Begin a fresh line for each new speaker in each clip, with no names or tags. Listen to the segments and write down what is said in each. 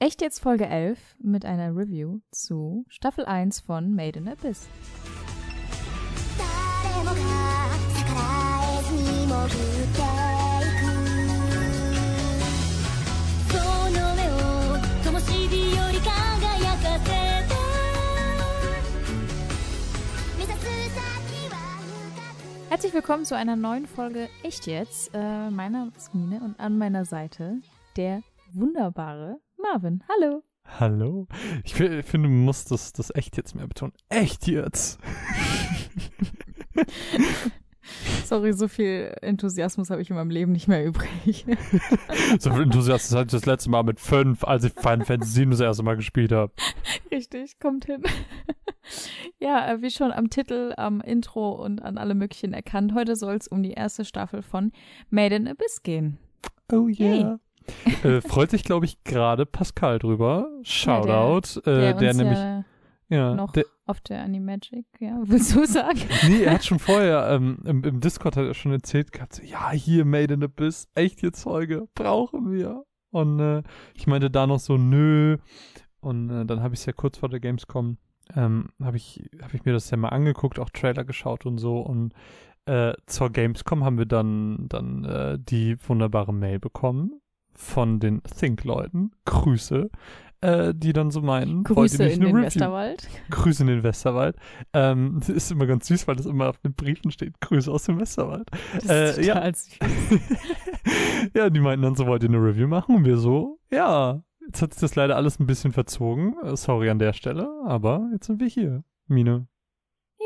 Echt jetzt Folge 11 mit einer Review zu Staffel 1 von Made in Abyss. Herzlich willkommen zu einer neuen Folge Echt jetzt. Äh, meiner ist Mine und an meiner Seite der wunderbare Marvin. Hallo.
Hallo? Ich fi- finde, man muss das, das echt jetzt mehr betonen. Echt jetzt?
Sorry, so viel Enthusiasmus habe ich in meinem Leben nicht mehr übrig.
So viel Enthusiasmus hatte ich das letzte Mal mit fünf, als ich Final Fantasy 7 das erste Mal gespielt habe.
Richtig, kommt hin. ja, äh, wie schon am Titel, am Intro und an alle möglichen erkannt, heute soll es um die erste Staffel von Made in Abyss gehen.
Oh yeah. Äh, freut sich, glaube ich, gerade Pascal drüber. Shoutout.
Der,
äh, der
uns
nämlich,
ja
ja,
noch
der,
auf der Animagic, ja, willst du sagen?
nee, er hat schon vorher, ähm, im, im Discord hat er schon erzählt gehabt, so, ja, hier, Made in Abyss, echt jetzt Folge, brauchen wir. Und äh, ich meinte da noch so, nö. Und äh, dann habe ich es ja kurz vor der Gamescom, ähm, habe ich, hab ich mir das ja mal angeguckt, auch Trailer geschaut und so. Und äh, zur Gamescom haben wir dann, dann äh, die wunderbare Mail bekommen von den Think-Leuten. Grüße. Äh, die dann so meinen,
Grüße in den
Review?
Westerwald.
Grüße in den Westerwald. Ähm, das ist immer ganz süß, weil das immer auf den Briefen steht. Grüße aus dem Westerwald.
Das
Äh,
ist
ja. ja, die meinten dann so, wollt ihr eine Review machen? Und wir so, ja. Jetzt hat sich das leider alles ein bisschen verzogen. Äh, Sorry an der Stelle, aber jetzt sind wir hier. Mine.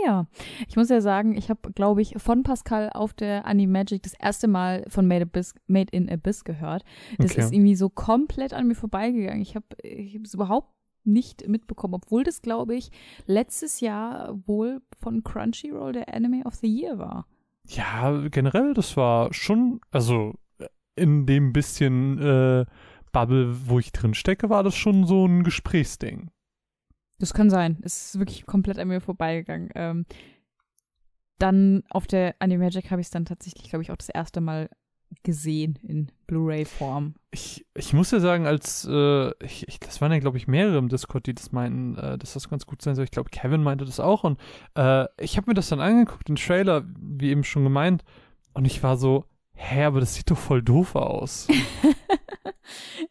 Ja, ich muss ja sagen, ich habe, glaube ich, von Pascal auf der Animagic das erste Mal von Made, Abyss, Made in Abyss gehört. Das
Okay.
ist irgendwie so komplett an mir vorbeigegangen. Ich habe es überhaupt nicht mitbekommen, obwohl das, glaube ich, letztes Jahr wohl von Crunchyroll der Anime of the Year war.
Ja, generell, das war schon, also äh, in dem bisschen äh, Bubble, wo ich drin stecke, war das schon so ein Gesprächsding.
Das kann sein. Es ist wirklich komplett an mir vorbeigegangen. Ähm, dann auf der Animagic habe ich es dann tatsächlich, glaube ich, auch das erste Mal gesehen in Blu-ray-Form.
Ich, ich muss ja sagen, als äh, ich, ich, das waren ja, glaube ich, mehrere im Discord, die das meinten, äh, dass das ganz gut sein soll. Ich glaube, Kevin meinte das auch. Und äh, ich habe mir das dann angeguckt, den Trailer, wie eben schon gemeint, und ich war so, hä, aber das sieht doch voll doof aus.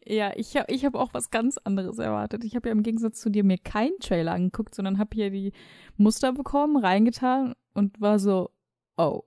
Ja, ich habe ich hab auch was ganz anderes erwartet. Ich habe ja im Gegensatz zu dir mir keinen Trailer angeguckt, sondern habe hier die Muster bekommen, reingetan und war so, oh,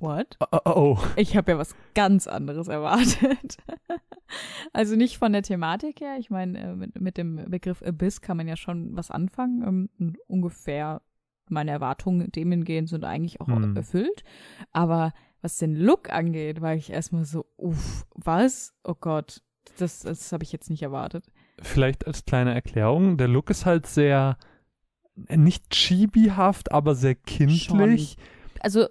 what?
oh, oh, oh.
Ich habe ja was ganz anderes erwartet. also nicht von der Thematik her. Ich meine, äh, mit, mit dem Begriff Abyss kann man ja schon was anfangen. Ähm, und ungefähr meine Erwartungen dem hingehend sind eigentlich auch
Hm.
erfüllt. Aber was den Look angeht, war ich erstmal so, uff, was? Oh Gott, das, das habe ich jetzt nicht erwartet.
Vielleicht als kleine Erklärung, der Look ist halt sehr, äh, nicht chibihaft, aber sehr kindlich.
Also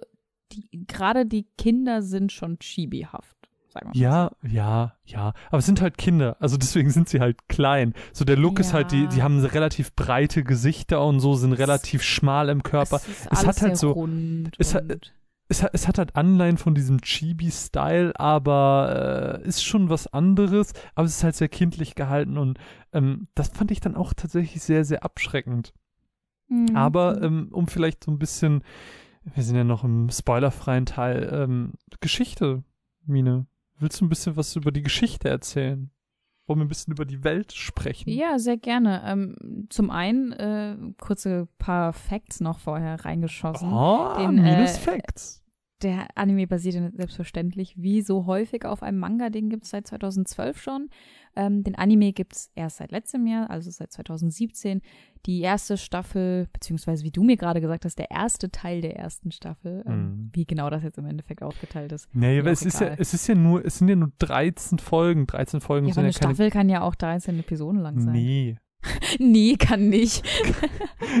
die, gerade die Kinder sind schon chibihaft, sagen wir mal.
Ja, ja, ja. Aber es sind halt Kinder, also deswegen sind sie halt klein. So der Look ist halt, die, die
Ja.
haben relativ breite Gesichter und so, sind relativ schmal im Körper.
Es, ist
Es hat halt so-
rund
es hat- Es hat, es hat halt Anleihen von diesem Chibi-Style, aber äh, ist schon was anderes. Aber es ist halt sehr kindlich gehalten und ähm, das fand ich dann auch tatsächlich sehr, sehr abschreckend.
Mhm.
Aber ähm, um vielleicht so ein bisschen, wir sind ja noch im spoilerfreien Teil, ähm, Geschichte, Mine. Willst du ein bisschen was über die Geschichte erzählen? Wollen wir ein bisschen über die Welt sprechen?
Ja, sehr gerne. Ähm, zum einen äh, kurze paar Facts noch vorher reingeschossen.
Oh,
Den,
minus
äh,
Facts.
Der Anime basiert ja selbstverständlich wie so häufig auf einem Manga, den gibt's seit 2012 schon. Ähm, den Anime gibt's erst seit letztem Jahr, also seit 2017. Die erste Staffel, beziehungsweise wie du mir gerade gesagt hast, der erste Teil der ersten Staffel, ähm,
Mhm.
wie genau das jetzt im Endeffekt aufgeteilt ist.
Nee, aber es ist ja, es ist ja nur, es sind ja nur 13 Folgen. 13 Folgen
Ja, aber
sind
eine
ja keine.
Staffel kann ja auch 13 Episoden lang sein.
Nee.
nee, kann nicht.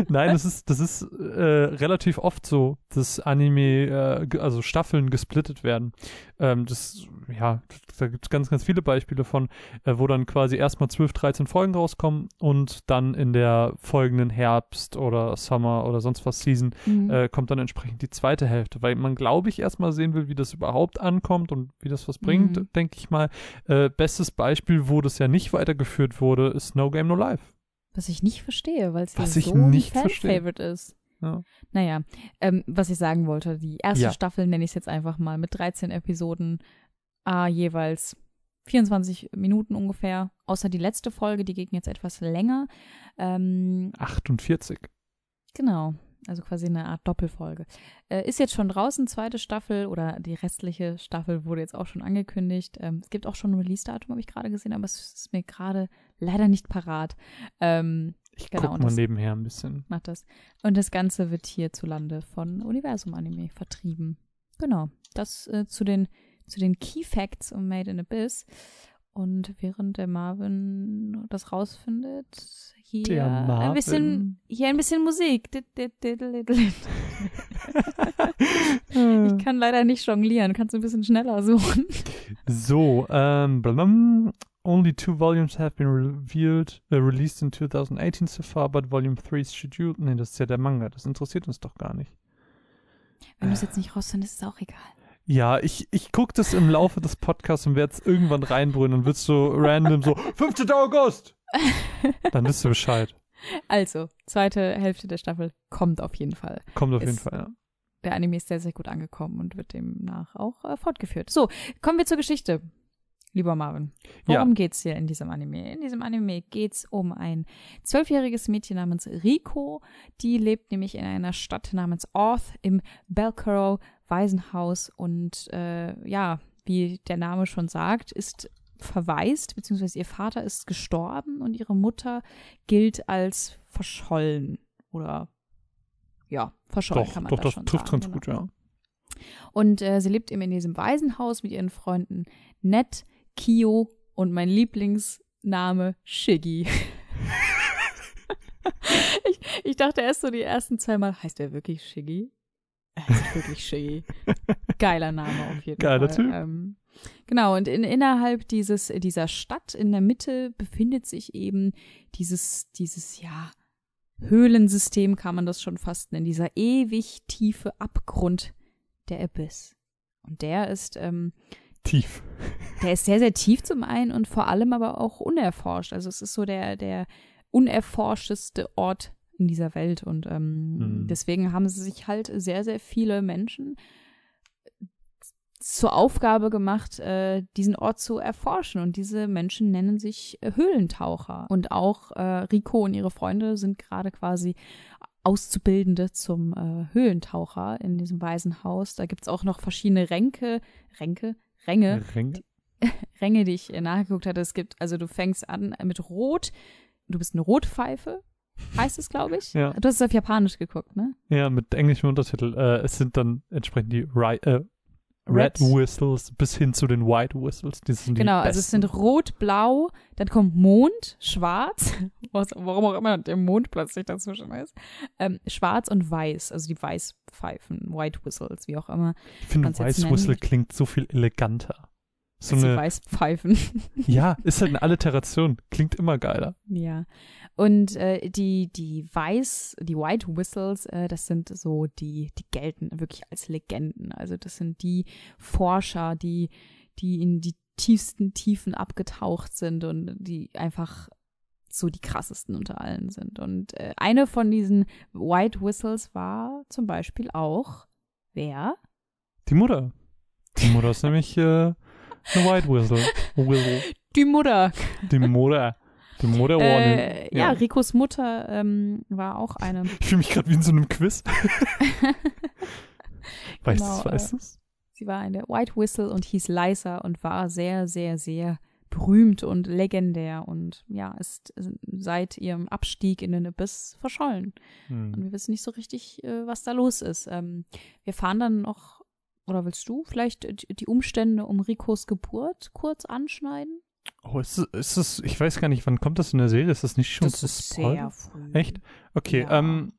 Nein, das ist, das ist äh, relativ oft so, dass Anime, äh, also Staffeln gesplittet werden. Ähm, das, ja, da gibt es ganz, ganz viele Beispiele von, äh, wo dann quasi erstmal 12, 13 Folgen rauskommen und dann in der folgenden Herbst oder Summer oder sonst was Season
Mhm.
äh, kommt dann entsprechend die zweite Hälfte, weil man, glaube ich, erstmal sehen will, wie das überhaupt ankommt und wie das was bringt,
Mhm.
denke ich mal. Äh, bestes Beispiel, wo das ja nicht weitergeführt wurde, ist No Game No Life.
Was ich nicht verstehe, weil es ja so
nicht
ein. Fan-Favorite ist.
Ja.
Naja, ähm, was ich sagen wollte, die erste
Ja.
Staffel nenne ich es jetzt einfach mal mit 13 Episoden, ah, jeweils 24 Minuten ungefähr, außer die letzte Folge, die ging jetzt etwas länger. Ähm,
48.
Genau, also quasi eine Art Doppelfolge. Äh, ist jetzt schon draußen, zweite Staffel oder die restliche Staffel wurde jetzt auch schon angekündigt. Ähm, es gibt auch schon ein Release-Datum, habe ich gerade gesehen, aber es ist mir gerade leider nicht parat. Ähm,
Ich
Genau,
guck mal
das-
nebenher ein bisschen.
macht das. Und das Ganze wird hierzulande von Universum Anime vertrieben. Genau, das äh, zu den zu den Key Facts um Made in Abyss. Und während der Marvin das rausfindet, hier ein bisschen hier ein bisschen Musik. Ich kann leider nicht jonglieren. Kannst du ein bisschen schneller suchen?
So, ähm, blablabla. only two volumes have been revealed, uh, released in 2018 so far, but Volume 3 is scheduled. Nee, das ist ja der Manga, das interessiert uns doch gar nicht.
Wenn du es jetzt nicht rausfindest, ist auch egal.
Ja, ich, ich guck das im Laufe des Podcasts und werde es irgendwann reinbrüllen und wird's so random so 15. August. Dann wisst ihr Bescheid.
Also, zweite Hälfte der Staffel kommt auf jeden Fall.
Kommt auf jeden
Ist-
Fall, ja.
der Anime ist sehr, sehr gut angekommen und wird demnach auch äh, fortgeführt. So, kommen wir zur Geschichte. Lieber Marvin, worum
Ja.
geht's hier in diesem Anime? In diesem Anime geht's um ein zwölfjähriges Mädchen namens Riko. Die lebt nämlich in einer Stadt namens Orth im Belcaro Waisenhaus und äh, ja, wie der Name schon sagt, ist verwaist, beziehungsweise ihr Vater ist gestorben und ihre Mutter gilt als verschollen oder ja, verschollen
Doch,
kann man
doch,
da
das
schon
trifft
sagen,
ganz
genau.
gut, ja.
Und äh, sie lebt eben in diesem Waisenhaus mit ihren Freunden Ned, Kio und mein Lieblingsname Shiggy. ich, ich dachte erst so die ersten zwei Mal, heißt er wirklich Shiggy? Er heißt wirklich Shiggy. Geiler Name auf jeden
Geiler
Fall.
Typ.
Ähm, genau, und in, innerhalb dieses, dieser Stadt in der Mitte befindet sich eben dieses, dieses, ja, Höhlensystem kann man das schon fast nennen, dieser ewig tiefe Abgrund der Abyss. Und der ist, ähm,
Tief.
der ist sehr, sehr tief zum einen und vor allem aber auch unerforscht. Also es ist so der, der unerforschteste Ort in dieser Welt. Und ähm,
Hm.
deswegen haben sie sich halt sehr, sehr viele Menschen zur Aufgabe gemacht, äh, diesen Ort zu erforschen. Und diese Menschen nennen sich äh, Höhlentaucher. Und auch äh, Rico und ihre Freunde sind gerade quasi Auszubildende zum äh, Höhlentaucher in diesem Waisenhaus. Da gibt's auch noch verschiedene Ränke, Ränke, Ränge,
Ränge.
Ränge, die ich äh, nachgeguckt hatte. Es gibt, also du fängst an mit Rot, du bist eine Rotpfeife, heißt es, glaube ich.
Ja.
Du hast es auf Japanisch geguckt, ne?
Ja, mit englischem Untertitel. Äh, es sind dann entsprechend die Ri äh, Red,
Red.
Whistles bis hin zu den White Whistles. Die sind die
Genau, also es sind Rot, Blau, dann kommt Mond, Schwarz, was, warum auch immer der Mond plötzlich dazwischen ist, ähm, Schwarz und Weiß, also die Weißpfeifen, White Whistles, wie auch immer,
Ich finde, White Whistle klingt so viel eleganter. So
als die
eine,
Weißpfeifen.
ja, ist halt eine Alliteration. Klingt immer geiler.
Ja. Und äh, die, die Weiß, die White Whistles, äh, das sind so die, die gelten wirklich als Legenden. Also das sind die Forscher, die, die in die tiefsten Tiefen abgetaucht sind und die einfach so die krassesten unter allen sind. Und äh, eine von diesen White Whistles war zum Beispiel auch wer?
Die Mutter. Die Mutter ist nämlich äh, eine White Whistle. Whistle.
Die Mutter.
Die Mutter. Die Mutter war eine,
Äh, ja, Ricos Mutter ähm, war auch eine.
Ich fühle mich gerade wie in so einem Quiz. weißt
Genau,
du, weißt
äh,
du's?
Sie war eine White Whistle und hieß Lysa und war sehr, sehr, sehr berühmt und legendär und ja, ist seit ihrem Abstieg in den Abyss verschollen. Und
Hm.
wir wissen nicht so richtig, äh, was da los ist. Ähm, wir fahren dann noch, oder willst du vielleicht die die Umstände um Ricos Geburt kurz anschneiden?
Oh, ist es, ist es, ich weiß gar nicht, wann kommt das in der Serie? Ist das nicht schon
das
zu
ist
spoilern?
sehr früh.
Echt? Okay,
Ja.
ähm,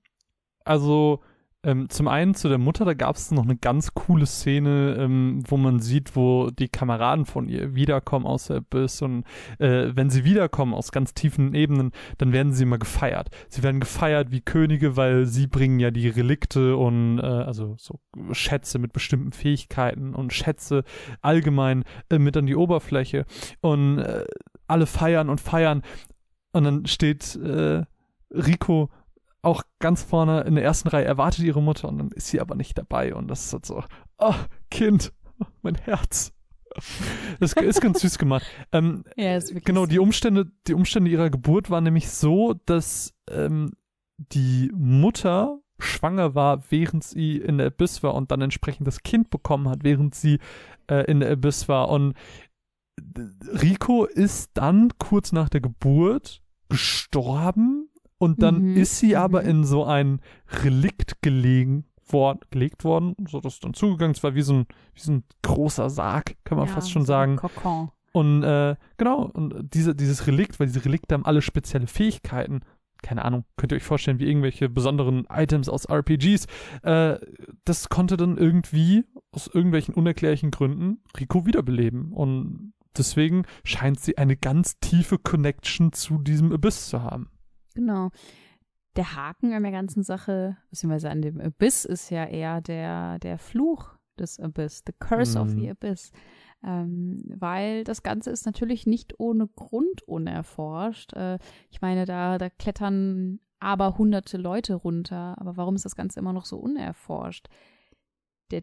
also ähm, zum einen zu der Mutter, da gab es noch eine ganz coole Szene, ähm, wo man sieht, wo die Kameraden von ihr wiederkommen aus der Abyss und äh, wenn sie wiederkommen aus ganz tiefen Ebenen, dann werden sie immer gefeiert. Sie werden gefeiert wie Könige, weil sie bringen ja die Relikte und äh, also so Schätze mit bestimmten Fähigkeiten und Schätze allgemein äh, mit an die Oberfläche und äh, alle feiern und feiern und dann steht äh, Rico auch ganz vorne in der ersten Reihe erwartet ihre Mutter und dann ist sie aber nicht dabei und das ist halt so, oh, Kind, mein Herz. Das ist ganz süß gemacht. Ähm,
Ja,
genau, die Umstände, die Umstände ihrer Geburt waren nämlich so, dass ähm, die Mutter schwanger war, während sie in der Abyss war und dann entsprechend das Kind bekommen hat, während sie äh, in der Abyss war. Und Rico ist dann kurz nach der Geburt gestorben und dann
Mhm,
ist sie aber
mhm.
in so ein Relikt gelegen worden, gelegt worden, so dass dann zugegangen. Es war wie so ein, wie so ein großer Sarg, kann man
Ja,
fast schon
so
sagen.
Kokon.
Und äh, genau, und diese, dieses Relikt, weil diese Relikte haben alle spezielle Fähigkeiten. Keine Ahnung, könnt ihr euch vorstellen, wie irgendwelche besonderen Items aus RPGs. Äh, das konnte dann irgendwie aus irgendwelchen unerklärlichen Gründen Rico wiederbeleben. Und deswegen scheint sie eine ganz tiefe Connection zu diesem Abyss zu haben.
Genau. Der Haken an der ganzen Sache, beziehungsweise an dem Abyss, ist ja eher der, der Fluch des Abyss, the curse of
Mhm.
the Abyss. Ähm, weil das Ganze ist natürlich nicht ohne Grund unerforscht. Äh, ich meine, da, da klettern aber hunderte Leute runter. Aber warum ist das Ganze immer noch so unerforscht? Der,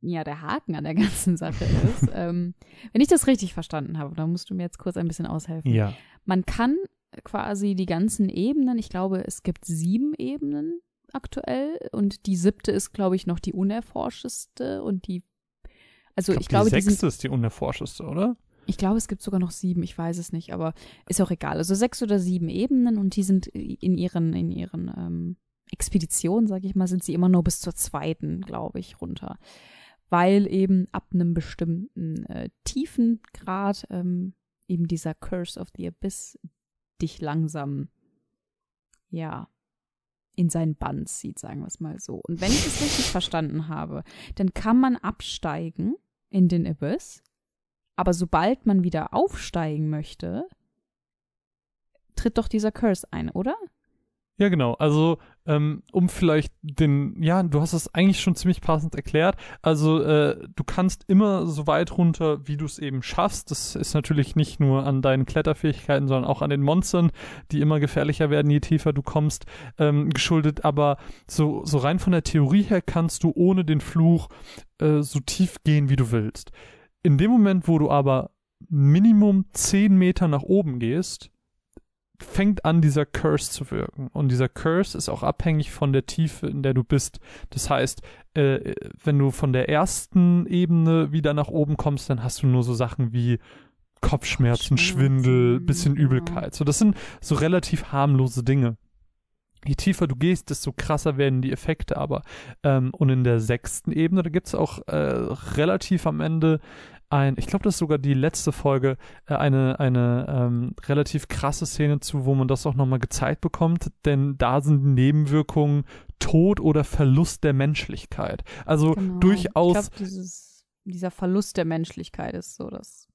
ja, der Haken an der ganzen Sache ist, ähm, wenn ich das richtig verstanden habe, da musst du mir jetzt kurz ein bisschen aushelfen.
Ja.
Man kann quasi die ganzen Ebenen, ich glaube, es gibt sieben Ebenen aktuell und die siebte ist, glaube ich, noch die unerforschteste und die, also ich, glaube,
die
die sind,
sechste ist die unerforschteste, oder?
ich glaube, es gibt sogar noch sieben, ich weiß es nicht, aber ist auch egal. Also sechs oder sieben Ebenen und die sind in ihren, in ihren ähm, Expeditionen, sage ich mal, sind sie immer nur bis zur zweiten, glaube ich, runter. Weil eben ab einem bestimmten äh, Tiefengrad ähm, eben dieser Curse of the Abyss dich langsam, ja, in seinen Bann zieht, sagen wir es mal so. Und wenn ich es richtig verstanden habe, dann kann man absteigen in den Abyss, aber sobald man wieder aufsteigen möchte, tritt doch dieser Curse ein, oder?
Ja, genau. Also, ähm, um vielleicht den, ja, du hast es eigentlich schon ziemlich passend erklärt. Also, äh, du kannst immer so weit runter, wie du es eben schaffst. Das ist natürlich nicht nur an deinen Kletterfähigkeiten, sondern auch an den Monstern, die immer gefährlicher werden, je tiefer du kommst, ähm, geschuldet. Aber so, so rein von der Theorie her kannst du ohne den Fluch äh, so tief gehen, wie du willst. In dem Moment, wo du aber Minimum 10 Meter nach oben gehst, fängt an, dieser Curse zu wirken. Und dieser Curse ist auch abhängig von der Tiefe, in der du bist. Das heißt, äh, wenn du von der ersten Ebene wieder nach oben kommst, dann hast du nur so Sachen wie Kopfschmerzen,
Kopfschmerzen,
Schwindel, bisschen. Übelkeit. So, das sind so relativ harmlose Dinge. Je tiefer du gehst, desto krasser werden die Effekte aber. Ähm, und in der sechsten Ebene, da gibt's auch äh, relativ am Ende ein, ich glaube, das ist sogar die letzte Folge, äh, eine, eine ähm, relativ krasse Szene zu, wo man das auch nochmal gezeigt bekommt, denn da sind Nebenwirkungen Tod oder Verlust der Menschlichkeit. Also
Genau.
durchaus
Ich glaube, dieses, dieser Verlust der Menschlichkeit ist so das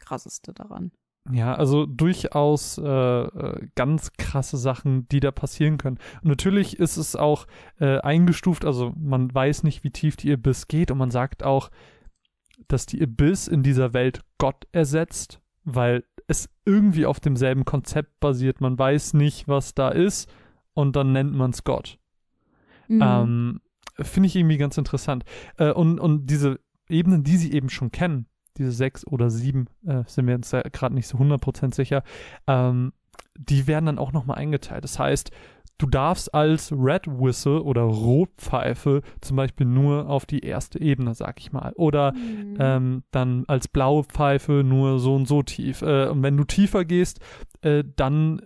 Krasseste daran.
Ja, also durchaus äh, äh, ganz krasse Sachen, die da passieren können. Und natürlich ist es auch äh, eingestuft, also man weiß nicht, wie tief die Abyss geht und man sagt auch, dass die Abyss in dieser Welt Gott ersetzt, weil es irgendwie auf demselben Konzept basiert. Man weiß nicht, was da ist und dann nennt man es Gott.
Mhm.
Ähm, Finde ich irgendwie ganz interessant. Äh, und, und diese Ebenen, die sie eben schon kennen, diese sechs oder sieben, äh, sind wir uns gerade nicht so 100% sicher, ähm, die werden dann auch nochmal eingeteilt. Das heißt, du darfst als Red Whistle oder Rotpfeife zum Beispiel nur auf die erste Ebene, sag ich mal. Oder
Mhm.
ähm, dann als blaue Pfeife nur so und so tief. Äh, und wenn du tiefer gehst, äh, dann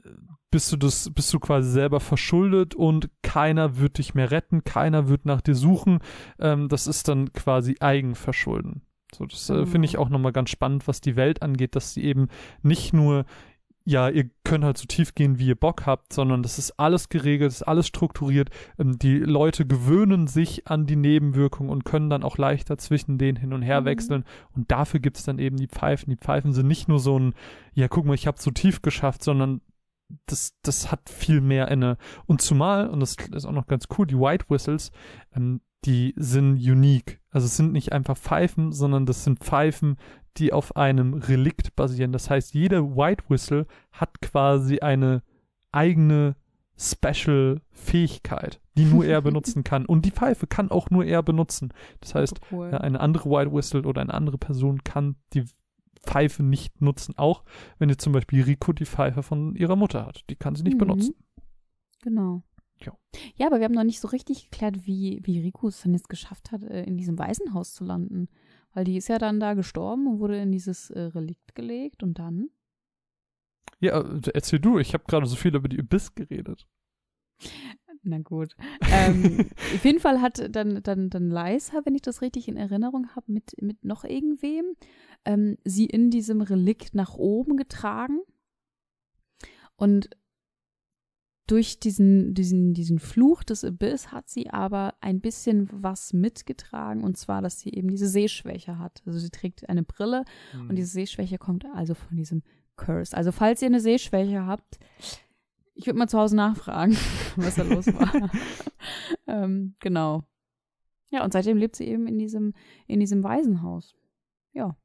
bist du das, bist du quasi selber verschuldet und keiner wird dich mehr retten, keiner wird nach dir suchen. Ähm, das ist dann quasi Eigenverschulden. So, das äh, finde ich
Genau.
auch nochmal ganz spannend, was die Welt angeht, dass sie eben nicht nur, ja, ihr könnt halt so tief gehen, wie ihr Bock habt, sondern das ist alles geregelt, ist alles strukturiert. Ähm, die Leute gewöhnen sich an die Nebenwirkungen und können dann auch leichter zwischen denen hin und her
Mhm.
wechseln. Und dafür gibt es dann eben die Pfeifen. Die Pfeifen sind nicht nur so ein, ja, guck mal, ich habe so tief geschafft, sondern das, das hat viel mehr inne. Und zumal, und das ist auch noch ganz cool, die White Whistles, ähm, die sind unique. Also es sind nicht einfach Pfeifen, sondern das sind Pfeifen, die auf einem Relikt basieren. Das heißt, jeder White Whistle hat quasi eine eigene Special-Fähigkeit, die nur er benutzen kann. Und die Pfeife kann auch nur er benutzen. Das heißt,
cool.
eine andere White Whistle oder eine andere Person kann die Pfeife nicht nutzen. Auch wenn jetzt zum Beispiel Rico die Pfeife von ihrer Mutter hat. Die kann sie nicht
Mhm.
benutzen.
Genau.
Ja.
Ja, aber wir haben noch nicht so richtig geklärt, wie, wie Rico es dann jetzt geschafft hat, äh, in diesem Waisenhaus zu landen. Weil die ist ja dann da gestorben und wurde in dieses äh, Relikt gelegt und dann.
Ja, äh, erzähl du. Ich habe gerade so viel über die Abyss geredet.
Na gut. ähm, auf jeden Fall hat dann, dann, dann Leisa, wenn ich das richtig in Erinnerung habe, mit, mit noch irgendwem, ähm, sie in diesem Relikt nach oben getragen. Und durch diesen, diesen, diesen Fluch des Abyss hat sie aber ein bisschen was mitgetragen, und zwar, dass sie eben diese Sehschwäche hat. Also sie trägt eine Brille
Mhm.
und diese Sehschwäche kommt also von diesem Curse. Also falls ihr eine Sehschwäche habt, ich würde mal zu Hause nachfragen, was da los war. ähm, genau. Ja, und seitdem lebt sie eben in diesem, in diesem Waisenhaus. Ja.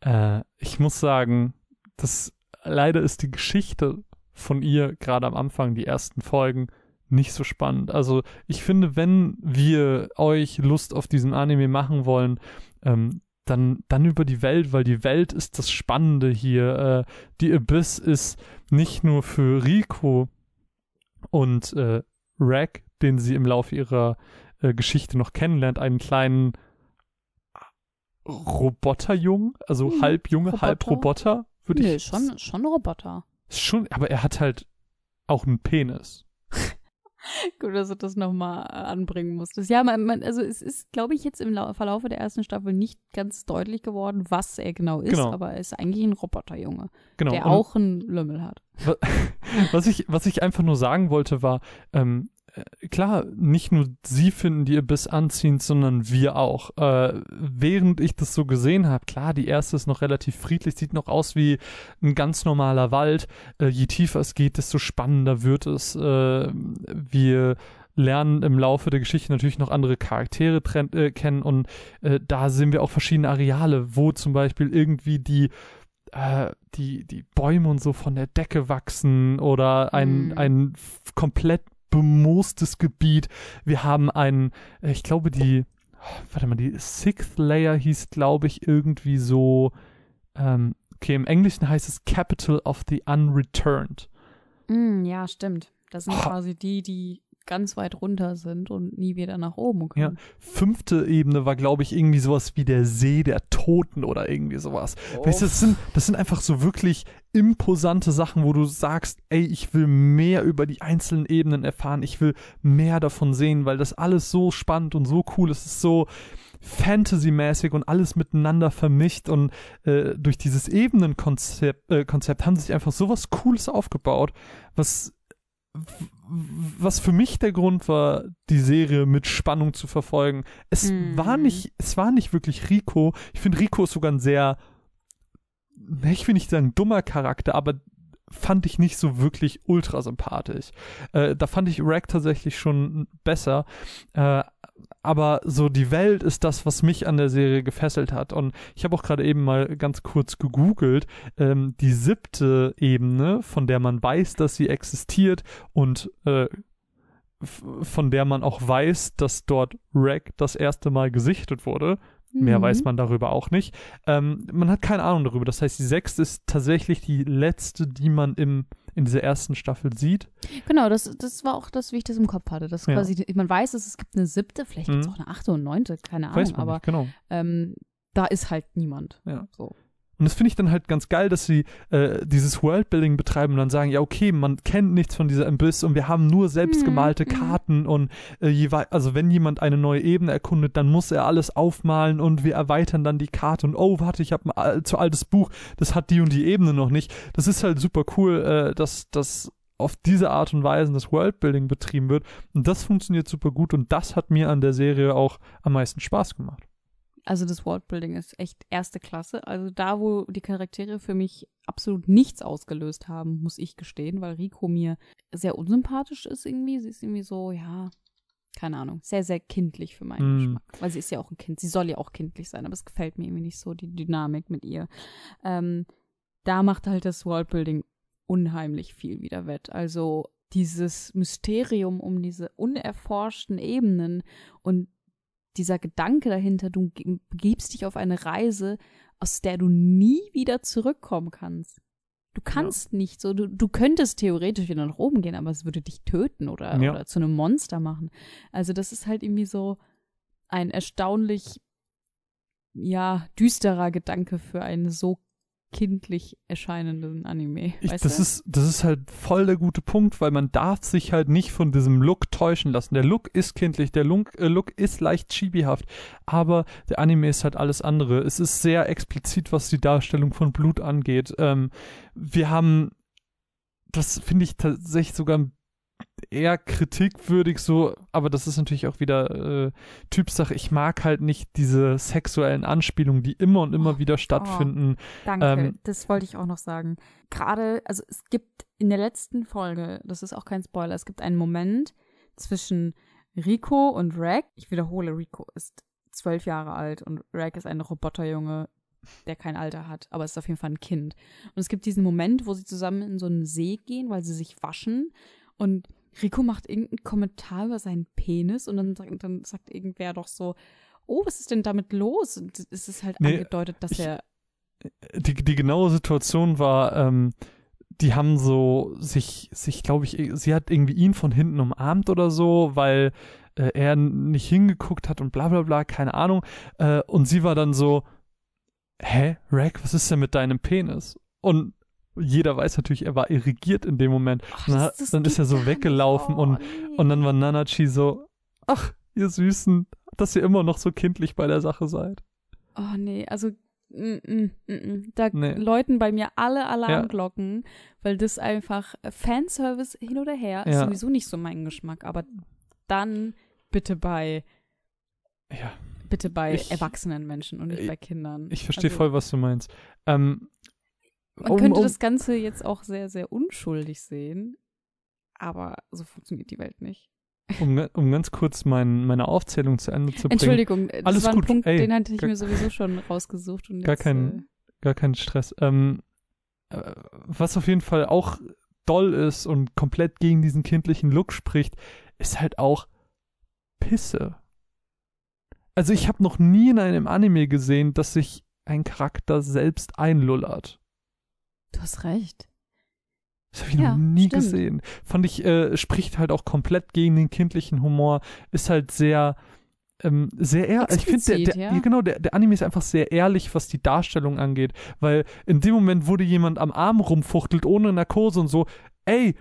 Äh, ich muss sagen, das leider ist die Geschichte von ihr gerade am Anfang, die ersten Folgen, nicht so spannend. Also ich finde, wenn wir euch Lust auf diesen Anime machen wollen, ähm, dann, dann über die Welt, weil die Welt ist das Spannende hier. Äh, die Abyss ist nicht nur für Rico und äh, Rack, den sie im Laufe ihrer äh, Geschichte noch kennenlernt, einen kleinen Roboterjungen, also
Mhm,
halb Junge, halb
Roboter.
Roboter, würde
Nee,
ich
schon, schon ein Roboter.
schon, aber er hat halt auch einen Penis.
Gut, dass du das nochmal anbringen musstest. Ja, man, man, also es ist, glaube ich, jetzt im Lau Verlaufe der ersten Staffel nicht ganz deutlich geworden, was er genau ist,
Genau.
aber er ist eigentlich ein Roboterjunge,
Genau.
der
und-
auch einen Lümmel hat.
was ich, was ich einfach nur sagen wollte, war, ähm, äh, klar, nicht nur sie finden die Abyss anziehend, sondern wir auch. Äh, während ich das so gesehen habe, klar, die erste ist noch relativ friedlich, sieht noch aus wie ein ganz normaler Wald. Äh, je tiefer es geht, desto spannender wird es. Äh, wir lernen im Laufe der Geschichte natürlich noch andere Charaktere äh, kennen und äh, da sehen wir auch verschiedene Areale, wo zum Beispiel irgendwie die äh, die, die Bäume und so von der Decke wachsen oder ein,
Mhm.
ein komplett bemoostes Gebiet. Wir haben ein, äh, ich glaube, die, warte mal, die Sixth Layer hieß, glaube ich, irgendwie so, ähm, okay, im Englischen heißt es Capital of the Unreturned.
Mm, ja, stimmt. Das sind
Oh.
quasi die, die ganz weit runter sind und nie wieder nach oben
Ja.
kommen.
Fünfte Ebene war, glaube ich, irgendwie sowas wie der See der Toten oder irgendwie sowas. Weißt du, das sind, das sind einfach so wirklich imposante Sachen, wo du sagst, ey, ich will mehr über die einzelnen Ebenen erfahren, ich will mehr davon sehen, weil das alles so spannend und so cool ist. Es ist so Fantasy-mäßig und alles miteinander vermischt und äh, durch dieses Ebenenkonzept äh, Konzept haben sie sich einfach sowas Cooles aufgebaut, was was für mich der Grund war, die Serie mit Spannung zu verfolgen. Es
Mhm.
war nicht, es war nicht wirklich Rico. Ich finde, Rico ist sogar ein sehr, ich will nicht sagen dummer Charakter, aber fand ich nicht so wirklich ultra sympathisch. Äh, da fand ich Rack tatsächlich schon besser. Äh, aber so die Welt ist das, was mich an der Serie gefesselt hat. Und ich habe auch gerade eben mal ganz kurz gegoogelt. Ähm, die siebte Ebene, von der man weiß, dass sie existiert und äh, von der man auch weiß, dass dort Rack das erste Mal gesichtet wurde. Mehr
Mhm.
weiß man darüber auch nicht. Ähm, man hat keine Ahnung darüber. Das heißt, die sechste ist tatsächlich die letzte, die man im, in dieser ersten Staffel sieht.
Genau, das, das war auch das, wie ich das im Kopf hatte. Das
Ja.
quasi, man weiß, dass es gibt eine siebte, vielleicht gibt es
Mhm.
auch eine achte und neunte, keine Ahnung, aber
genau.
ähm, da ist halt niemand.
Ja.
So.
Und das finde ich dann halt ganz geil, dass sie äh, dieses Worldbuilding betreiben und dann sagen, ja, okay, man kennt nichts von dieser Abyss und wir haben nur selbstgemalte
Mhm, mhm.
Karten und äh, je wei- also wenn jemand eine neue Ebene erkundet, dann muss er alles aufmalen und wir erweitern dann die Karte und oh, warte, ich habe ein allzu altes Buch, das hat die und die Ebene noch nicht. Das ist halt super cool, äh, dass das auf diese Art und Weise das Worldbuilding betrieben wird und das funktioniert super gut und das hat mir an der Serie auch am meisten Spaß gemacht.
Also das Worldbuilding ist echt erste Klasse. Also da, wo die Charaktere für mich absolut nichts ausgelöst haben, muss ich gestehen, weil Rico mir sehr unsympathisch ist irgendwie. Sie ist irgendwie so, ja, keine Ahnung, sehr, sehr kindlich für meinen
Mm.
Geschmack. Weil sie ist ja auch ein Kind. Sie soll ja auch kindlich sein, aber es gefällt mir irgendwie nicht so, die Dynamik mit ihr. Ähm, da macht halt das Worldbuilding unheimlich viel wieder wett. Also dieses Mysterium um diese unerforschten Ebenen und dieser Gedanke dahinter, du begibst dich auf eine Reise, aus der du nie wieder zurückkommen kannst. Du kannst nicht so, du, du könntest theoretisch wieder nach oben gehen, aber es würde dich töten oder,
Ja.
oder zu einem Monster machen. Also das ist halt irgendwie so ein erstaunlich, ja, düsterer Gedanke für einen so kindlich erscheinenden Anime.
Ich, das,
du?
ist, das ist halt voll der gute Punkt, weil man darf sich halt nicht von diesem Look täuschen lassen. Der Look ist kindlich, der Look, äh, Look ist leicht chibihaft, aber der Anime ist halt alles andere. Es ist sehr explizit, was die Darstellung von Blut angeht. Ähm, wir haben, das finde ich tatsächlich sogar eher kritikwürdig so, aber das ist natürlich auch wieder äh, Typsache. Ich mag halt nicht diese sexuellen Anspielungen, die immer und immer
Oh,
wieder stattfinden.
Danke,
Ähm,
das wollte ich auch noch sagen. Gerade, also es gibt in der letzten Folge, das ist auch kein Spoiler, es gibt einen Moment zwischen Rico und Rag. Ich wiederhole, Rico ist zwölf Jahre alt und Rag ist ein Roboterjunge, der kein Alter hat, aber ist auf jeden Fall ein Kind. Und es gibt diesen Moment, wo sie zusammen in so einen See gehen, weil sie sich waschen und Rico macht irgendeinen Kommentar über seinen Penis und dann, sagt- dann sagt irgendwer doch so, oh, was ist denn damit los? Und es ist halt
Nee,
angedeutet, dass
ich-
er
die, die genaue Situation war, ähm, die haben so sich, sich glaube ich, sie hat irgendwie ihn von hinten umarmt oder so, weil äh, er nicht hingeguckt hat und bla bla bla, keine Ahnung. Äh, und sie war dann so, hä, Rack, was ist denn mit deinem Penis? Und jeder weiß natürlich, er war irrigiert in dem Moment.
Ach,
dann,
das- das
dann ist er so weggelaufen
Oh,
und,
nee.
und dann war Nanachi so, ach, ihr Süßen, dass ihr immer noch so kindlich bei der Sache seid.
Oh nee, also mm, mm, mm, mm. da
Nee.
läuten bei mir alle Alarmglocken, weil das einfach äh, Fanservice hin oder her ist
Ja.
sowieso nicht so mein Geschmack, aber dann bitte bei
Ja.
bitte bei
Ich-
erwachsenen Menschen und nicht
ich-
bei Kindern.
Ich verstehe
Also,
voll, was du meinst. Ähm,
Man
um-
könnte
um-
das Ganze jetzt auch sehr sehr unschuldig sehen, aber so funktioniert die Welt nicht.
um, um ganz kurz mein, meine Aufzählung zu Ende zu bringen.
Entschuldigung, das
Alles
war ein
gut.
Punkt,
Ey,
den hatte ich
gar-
mir sowieso schon rausgesucht und
Gar
jetzt,
kein-
äh,
Gar kein Stress. Ähm, äh, was auf jeden Fall auch doll ist und komplett gegen diesen kindlichen Look spricht, ist halt auch Pisse. Also ich habe noch nie in einem Anime gesehen, dass sich ein Charakter selbst einlullert.
Du hast recht.
Das habe ich
Ja,
noch nie
stimmt.
gesehen. Fand ich, äh, spricht halt auch komplett gegen den kindlichen Humor. Ist halt sehr, ähm, sehr ehrlich. Ich finde, der, der,
ja.
genau, der, der Anime ist einfach sehr ehrlich, was die Darstellung angeht. Weil in dem Moment, wo dir jemand am Arm rumfuchtelt, ohne Narkose und so, ey,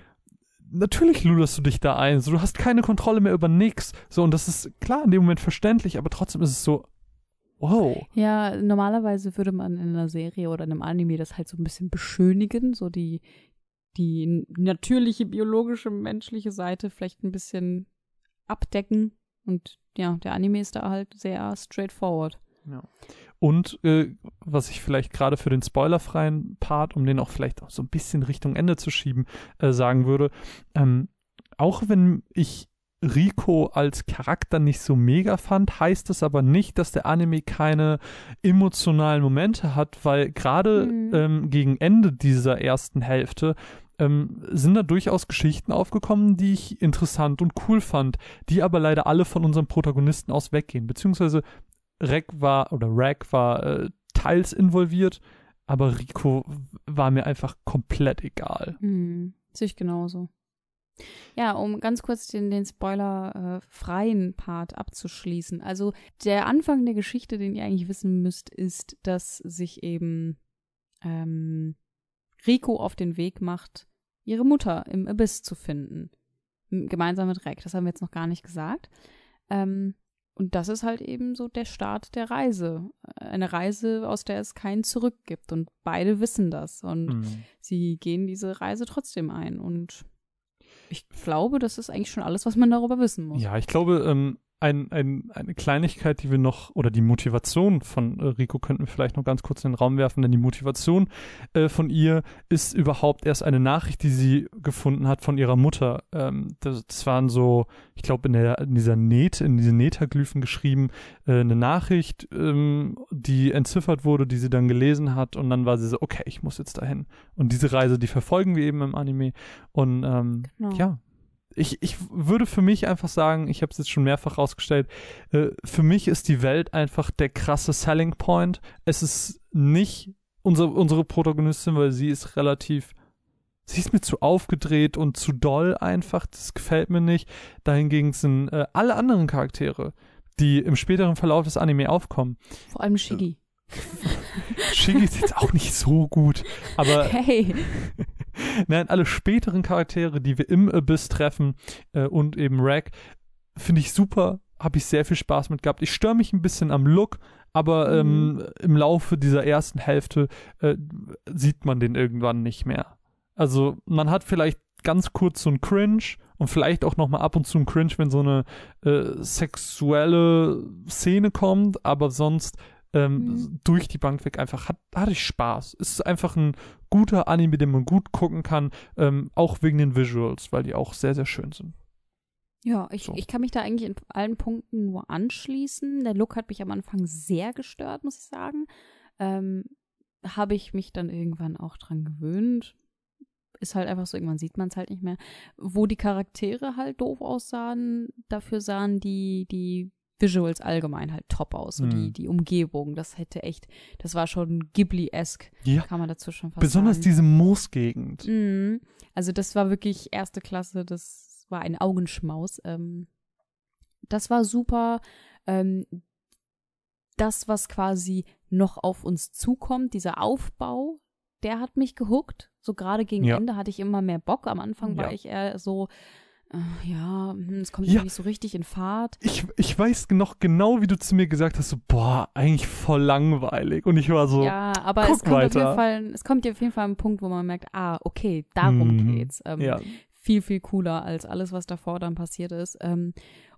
natürlich lullerst du dich da ein. So, du hast keine Kontrolle mehr über nix. So, und das ist klar in dem Moment verständlich, aber trotzdem ist es so, wow.
Ja, normalerweise würde man in einer Serie oder in einem Anime das halt so ein bisschen beschönigen, so die, die natürliche, biologische, menschliche Seite vielleicht ein bisschen abdecken. Und ja, der Anime ist da halt sehr straightforward.
Und äh, was ich vielleicht gerade für den spoilerfreien Part, um den auch vielleicht auch so ein bisschen Richtung Ende zu schieben, äh, sagen würde, ähm, auch wenn ich Rico als Charakter nicht so mega fand, heißt es aber nicht, dass der Anime keine emotionalen Momente hat, weil gerade
Mhm.
ähm, gegen Ende dieser ersten Hälfte ähm, sind da durchaus Geschichten aufgekommen, die ich interessant und cool fand, die aber leider alle von unserem Protagonisten aus weggehen, beziehungsweise Rek war oder Rag war äh, teils involviert, aber Rico war mir einfach komplett egal.
Hm, sehe ich genauso. Ja, um ganz kurz den, den spoilerfreien Part abzuschließen. Also der Anfang der Geschichte, den ihr eigentlich wissen müsst, ist, dass sich eben ähm, Rico auf den Weg macht, ihre Mutter im Abyss zu finden. Gemeinsam mit Rek. Das haben wir jetzt noch gar nicht gesagt. Ähm, und das ist halt eben so der Start der Reise. Eine Reise, aus der es kein Zurück gibt. Und beide wissen das. Und
Mhm.
sie gehen diese Reise trotzdem ein. Und ich glaube, das ist eigentlich schon alles, was man darüber wissen muss.
Ja, ich glaube, ähm, ein, ein, eine Kleinigkeit, die wir noch, oder die Motivation von äh, Rico könnten wir vielleicht noch ganz kurz in den Raum werfen, denn die Motivation äh, von ihr ist überhaupt erst eine Nachricht, die sie gefunden hat von ihrer Mutter. Ähm, das, das waren so, ich glaube, in, der- in dieser Näht, in diesen Netaglyphen geschrieben, äh, eine Nachricht, ähm, die entziffert wurde, die sie dann gelesen hat und dann war sie so, okay, ich muss jetzt dahin. Und diese Reise, die verfolgen wir eben im Anime und ähm,
Genau.
ja, ich, ich würde für mich einfach sagen, ich habe es jetzt schon mehrfach rausgestellt, äh, für mich ist die Welt einfach der krasse Selling Point. Es ist nicht unsere, unsere Protagonistin, weil sie ist relativ, sie ist mir zu aufgedreht und zu doll einfach. Das gefällt mir nicht. Dahingegen sind äh, alle anderen Charaktere, die im späteren Verlauf des Anime aufkommen.
Vor allem Shiggy.
Shiggy ist jetzt auch nicht so gut, aber
Hey.
Nein, alle späteren Charaktere, die wir im Abyss treffen äh, und eben Rack, finde ich super. Habe ich sehr viel Spaß mit gehabt. Ich störe mich ein bisschen am Look, aber
Mhm.
ähm, im Laufe dieser ersten Hälfte äh, sieht man den irgendwann nicht mehr. Also man hat vielleicht ganz kurz so ein Cringe und vielleicht auch noch mal ab und zu ein Cringe, wenn so eine äh, sexuelle Szene kommt, aber sonst ähm,
Mhm.
durch die Bank weg einfach hat, hatte ich Spaß. Es ist einfach ein guter Anime, den man gut gucken kann, ähm, auch wegen den Visuals, weil die auch sehr, sehr schön sind.
Ja, ich,
So.
ich kann mich da eigentlich in allen Punkten nur anschließen. Der Look hat mich am Anfang sehr gestört, muss ich sagen. Ähm, Habe ich mich dann irgendwann auch dran gewöhnt. Ist halt einfach so, irgendwann sieht man es halt nicht mehr. Wo die Charaktere halt doof aussahen, dafür sahen die, die Visuals allgemein halt top aus. So die,
Mhm.
die Umgebung, das hätte echt, das war schon Ghibli-esque,
Ja.
kann man dazu schon fast
Besonders
sagen.
diese Moosgegend.
Mhm. Also das war wirklich erste Klasse, das war ein Augenschmaus. Ähm, das war super. Ähm, das, was quasi noch auf uns zukommt, dieser Aufbau, der hat mich gehuckt. So gerade gegen
Ja.
Ende hatte ich immer mehr Bock. Am Anfang war
Ja.
ich eher so, ja, hm, es kommt
Ja.
nicht so richtig in Fahrt.
Ich, ich weiß noch genau, wie du zu mir gesagt hast, so, boah, eigentlich voll langweilig. Und ich war so,
Ja, aber
guck
es kommt, auf
weiter.
jeden Fall, es kommt auf jeden Fall ein Punkt, wo man merkt, ah, okay, darum
Mhm.
geht's. Ähm,
ja,
viel, viel cooler als alles, was davor dann passiert ist. Ähm,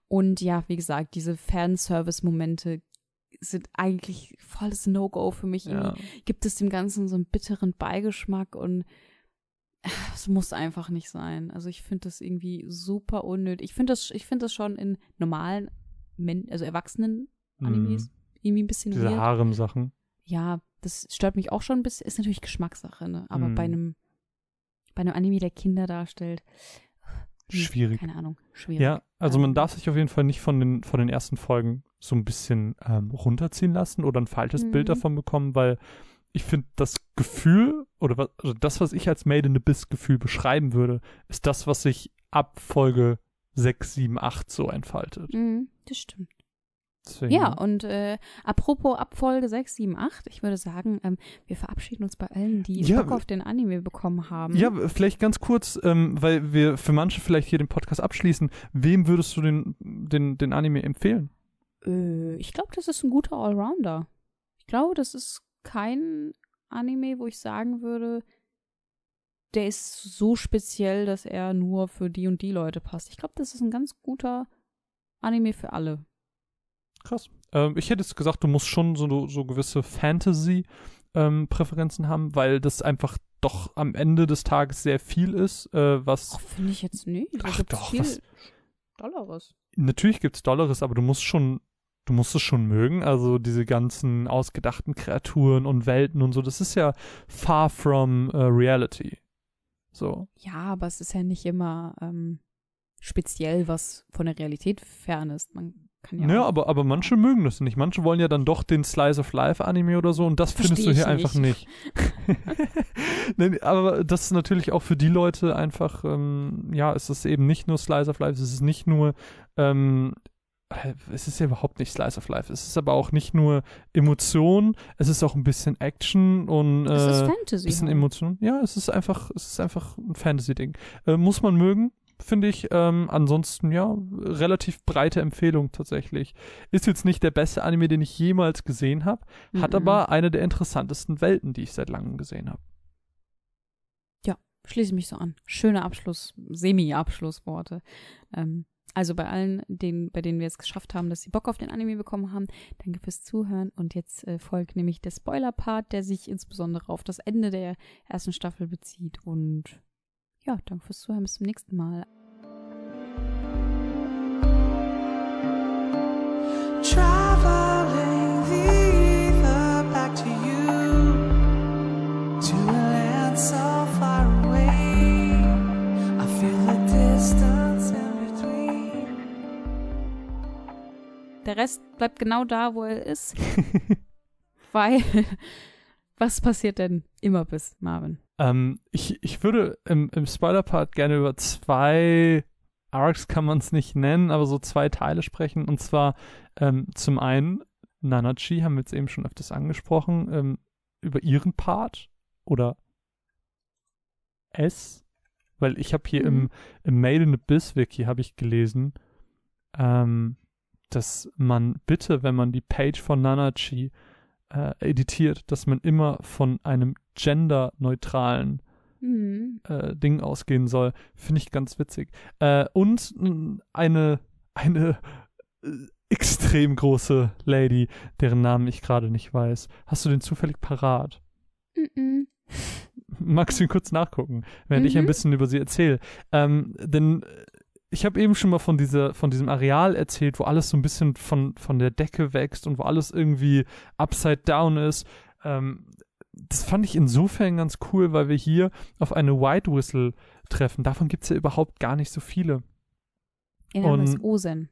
und ja, wie gesagt, diese Fanservice-Momente sind eigentlich volles No-Go für mich.
ja.
Gibt es dem Ganzen so einen bitteren Beigeschmack und es muss einfach nicht sein. Also ich finde das irgendwie super unnötig. Ich finde das, ich finde das schon in normalen, Men also erwachsenen Animes
Mhm.
irgendwie ein bisschen
Diese. Harem-Sachen.
Ja, das stört mich auch schon ein bisschen. Ist natürlich Geschmackssache, ne? Aber
Mhm.
bei einem, bei einem Anime, der Kinder darstellt,
Schwierig.
Keine Ahnung, schwierig.
Ja, also man darf sich auf jeden Fall nicht von den, von den ersten Folgen so ein bisschen ähm, runterziehen lassen oder ein falsches Bild
Mhm.
davon bekommen, weil ich finde, das Gefühl oder was, also das, was ich als Made in Abyss Gefühl beschreiben würde, ist das, was sich ab Folge 6, 7, 8 so entfaltet.
Mhm, das stimmt.
Deswegen,
Ja, und äh, apropos Abfolge 6, 7, 8, ich würde sagen, ähm, wir verabschieden uns bei allen, die
Ja,
Bock auf den Anime bekommen haben.
Ja, vielleicht ganz kurz, ähm, weil wir für manche vielleicht hier den Podcast abschließen. Wem würdest du den, den, den Anime empfehlen?
Äh, ich glaube, das ist ein guter Allrounder. Ich glaube, das ist kein Anime, wo ich sagen würde, der ist so speziell, dass er nur für die und die Leute passt. Ich glaube, das ist ein ganz guter Anime für alle.
Krass. Ähm, ich hätte jetzt gesagt, du musst schon so, so gewisse Fantasy-Präferenzen haben, weil das einfach doch am Ende des Tages sehr viel ist, äh, was
finde ich jetzt nicht. Da
Ach doch,
viel
was-
Dolleres.
natürlich gibt's Dollares, aber du musst schon, du musst es schon mögen. Also diese ganzen ausgedachten Kreaturen und Welten und so, das ist ja far from äh, reality. So.
Ja, aber es ist ja nicht immer ähm, speziell, was von der Realität fern ist. Man kann ja.
Ja,
auch-
aber, aber manche mögen das nicht. Manche wollen ja dann doch den Slice of Life Anime oder so und das
Versteh
findest du hier
ich
einfach nicht. Nein, aber das ist natürlich auch für die Leute einfach, ähm, ja, es ist eben nicht nur Slice of Life, es ist nicht nur ähm, äh, es ist ja überhaupt nicht Slice of Life. Es ist aber auch nicht nur Emotion, es ist auch ein bisschen Action und
Das ist
äh,
Fantasy.
bisschen
halt.
Emotion. Ja, es ist einfach, es ist einfach ein Fantasy-Ding. Äh, muss man mögen, finde ich. Ähm, ansonsten, ja, relativ breite Empfehlung tatsächlich. Ist jetzt nicht der beste Anime, den ich jemals gesehen habe, hat
Mhm.
aber eine der interessantesten Welten, die ich seit langem gesehen habe.
Schließe mich so an. Schöne Abschluss, Semi-Abschlussworte. Ähm, also bei allen, denen, bei denen wir es geschafft haben, dass sie Bock auf den Anime bekommen haben, danke fürs Zuhören. Und jetzt äh, folgt nämlich der Spoiler-Part, der sich insbesondere auf das Ende der ersten Staffel bezieht. Und ja, danke fürs Zuhören. Bis zum nächsten Mal. Der Rest bleibt genau da, wo er ist. weil, was passiert denn immer bis, Marvin?
Ähm, ich, ich würde im, im Spoiler-Part gerne über zwei Arcs, kann man es nicht nennen, aber so zwei Teile sprechen. Und zwar ähm, zum einen, Nanachi haben wir jetzt eben schon öfters angesprochen, ähm, über ihren Part oder es, weil ich habe hier im,
Mhm.
im Made in Abyss Wiki habe ich gelesen, ähm, dass man bitte, wenn man die Page von Nanachi äh, editiert, dass man immer von einem genderneutralen
Mhm.
äh, Ding ausgehen soll. Finde ich ganz witzig. Äh, und eine, eine äh, extrem große Lady, deren Namen ich gerade nicht weiß. Hast du den zufällig parat?
Mhm.
Magst du ihn kurz nachgucken, während ich ein
Mhm.
bisschen über sie erzähle? Ähm, denn äh, ich habe eben schon mal von, dieser, von diesem Areal erzählt, wo alles so ein bisschen von, von der Decke wächst und wo alles irgendwie upside down ist. Ähm, das fand ich insofern ganz cool, weil wir hier auf eine White Whistle treffen. Davon gibt es ja überhaupt gar nicht so viele.
Name
Und-
Osen.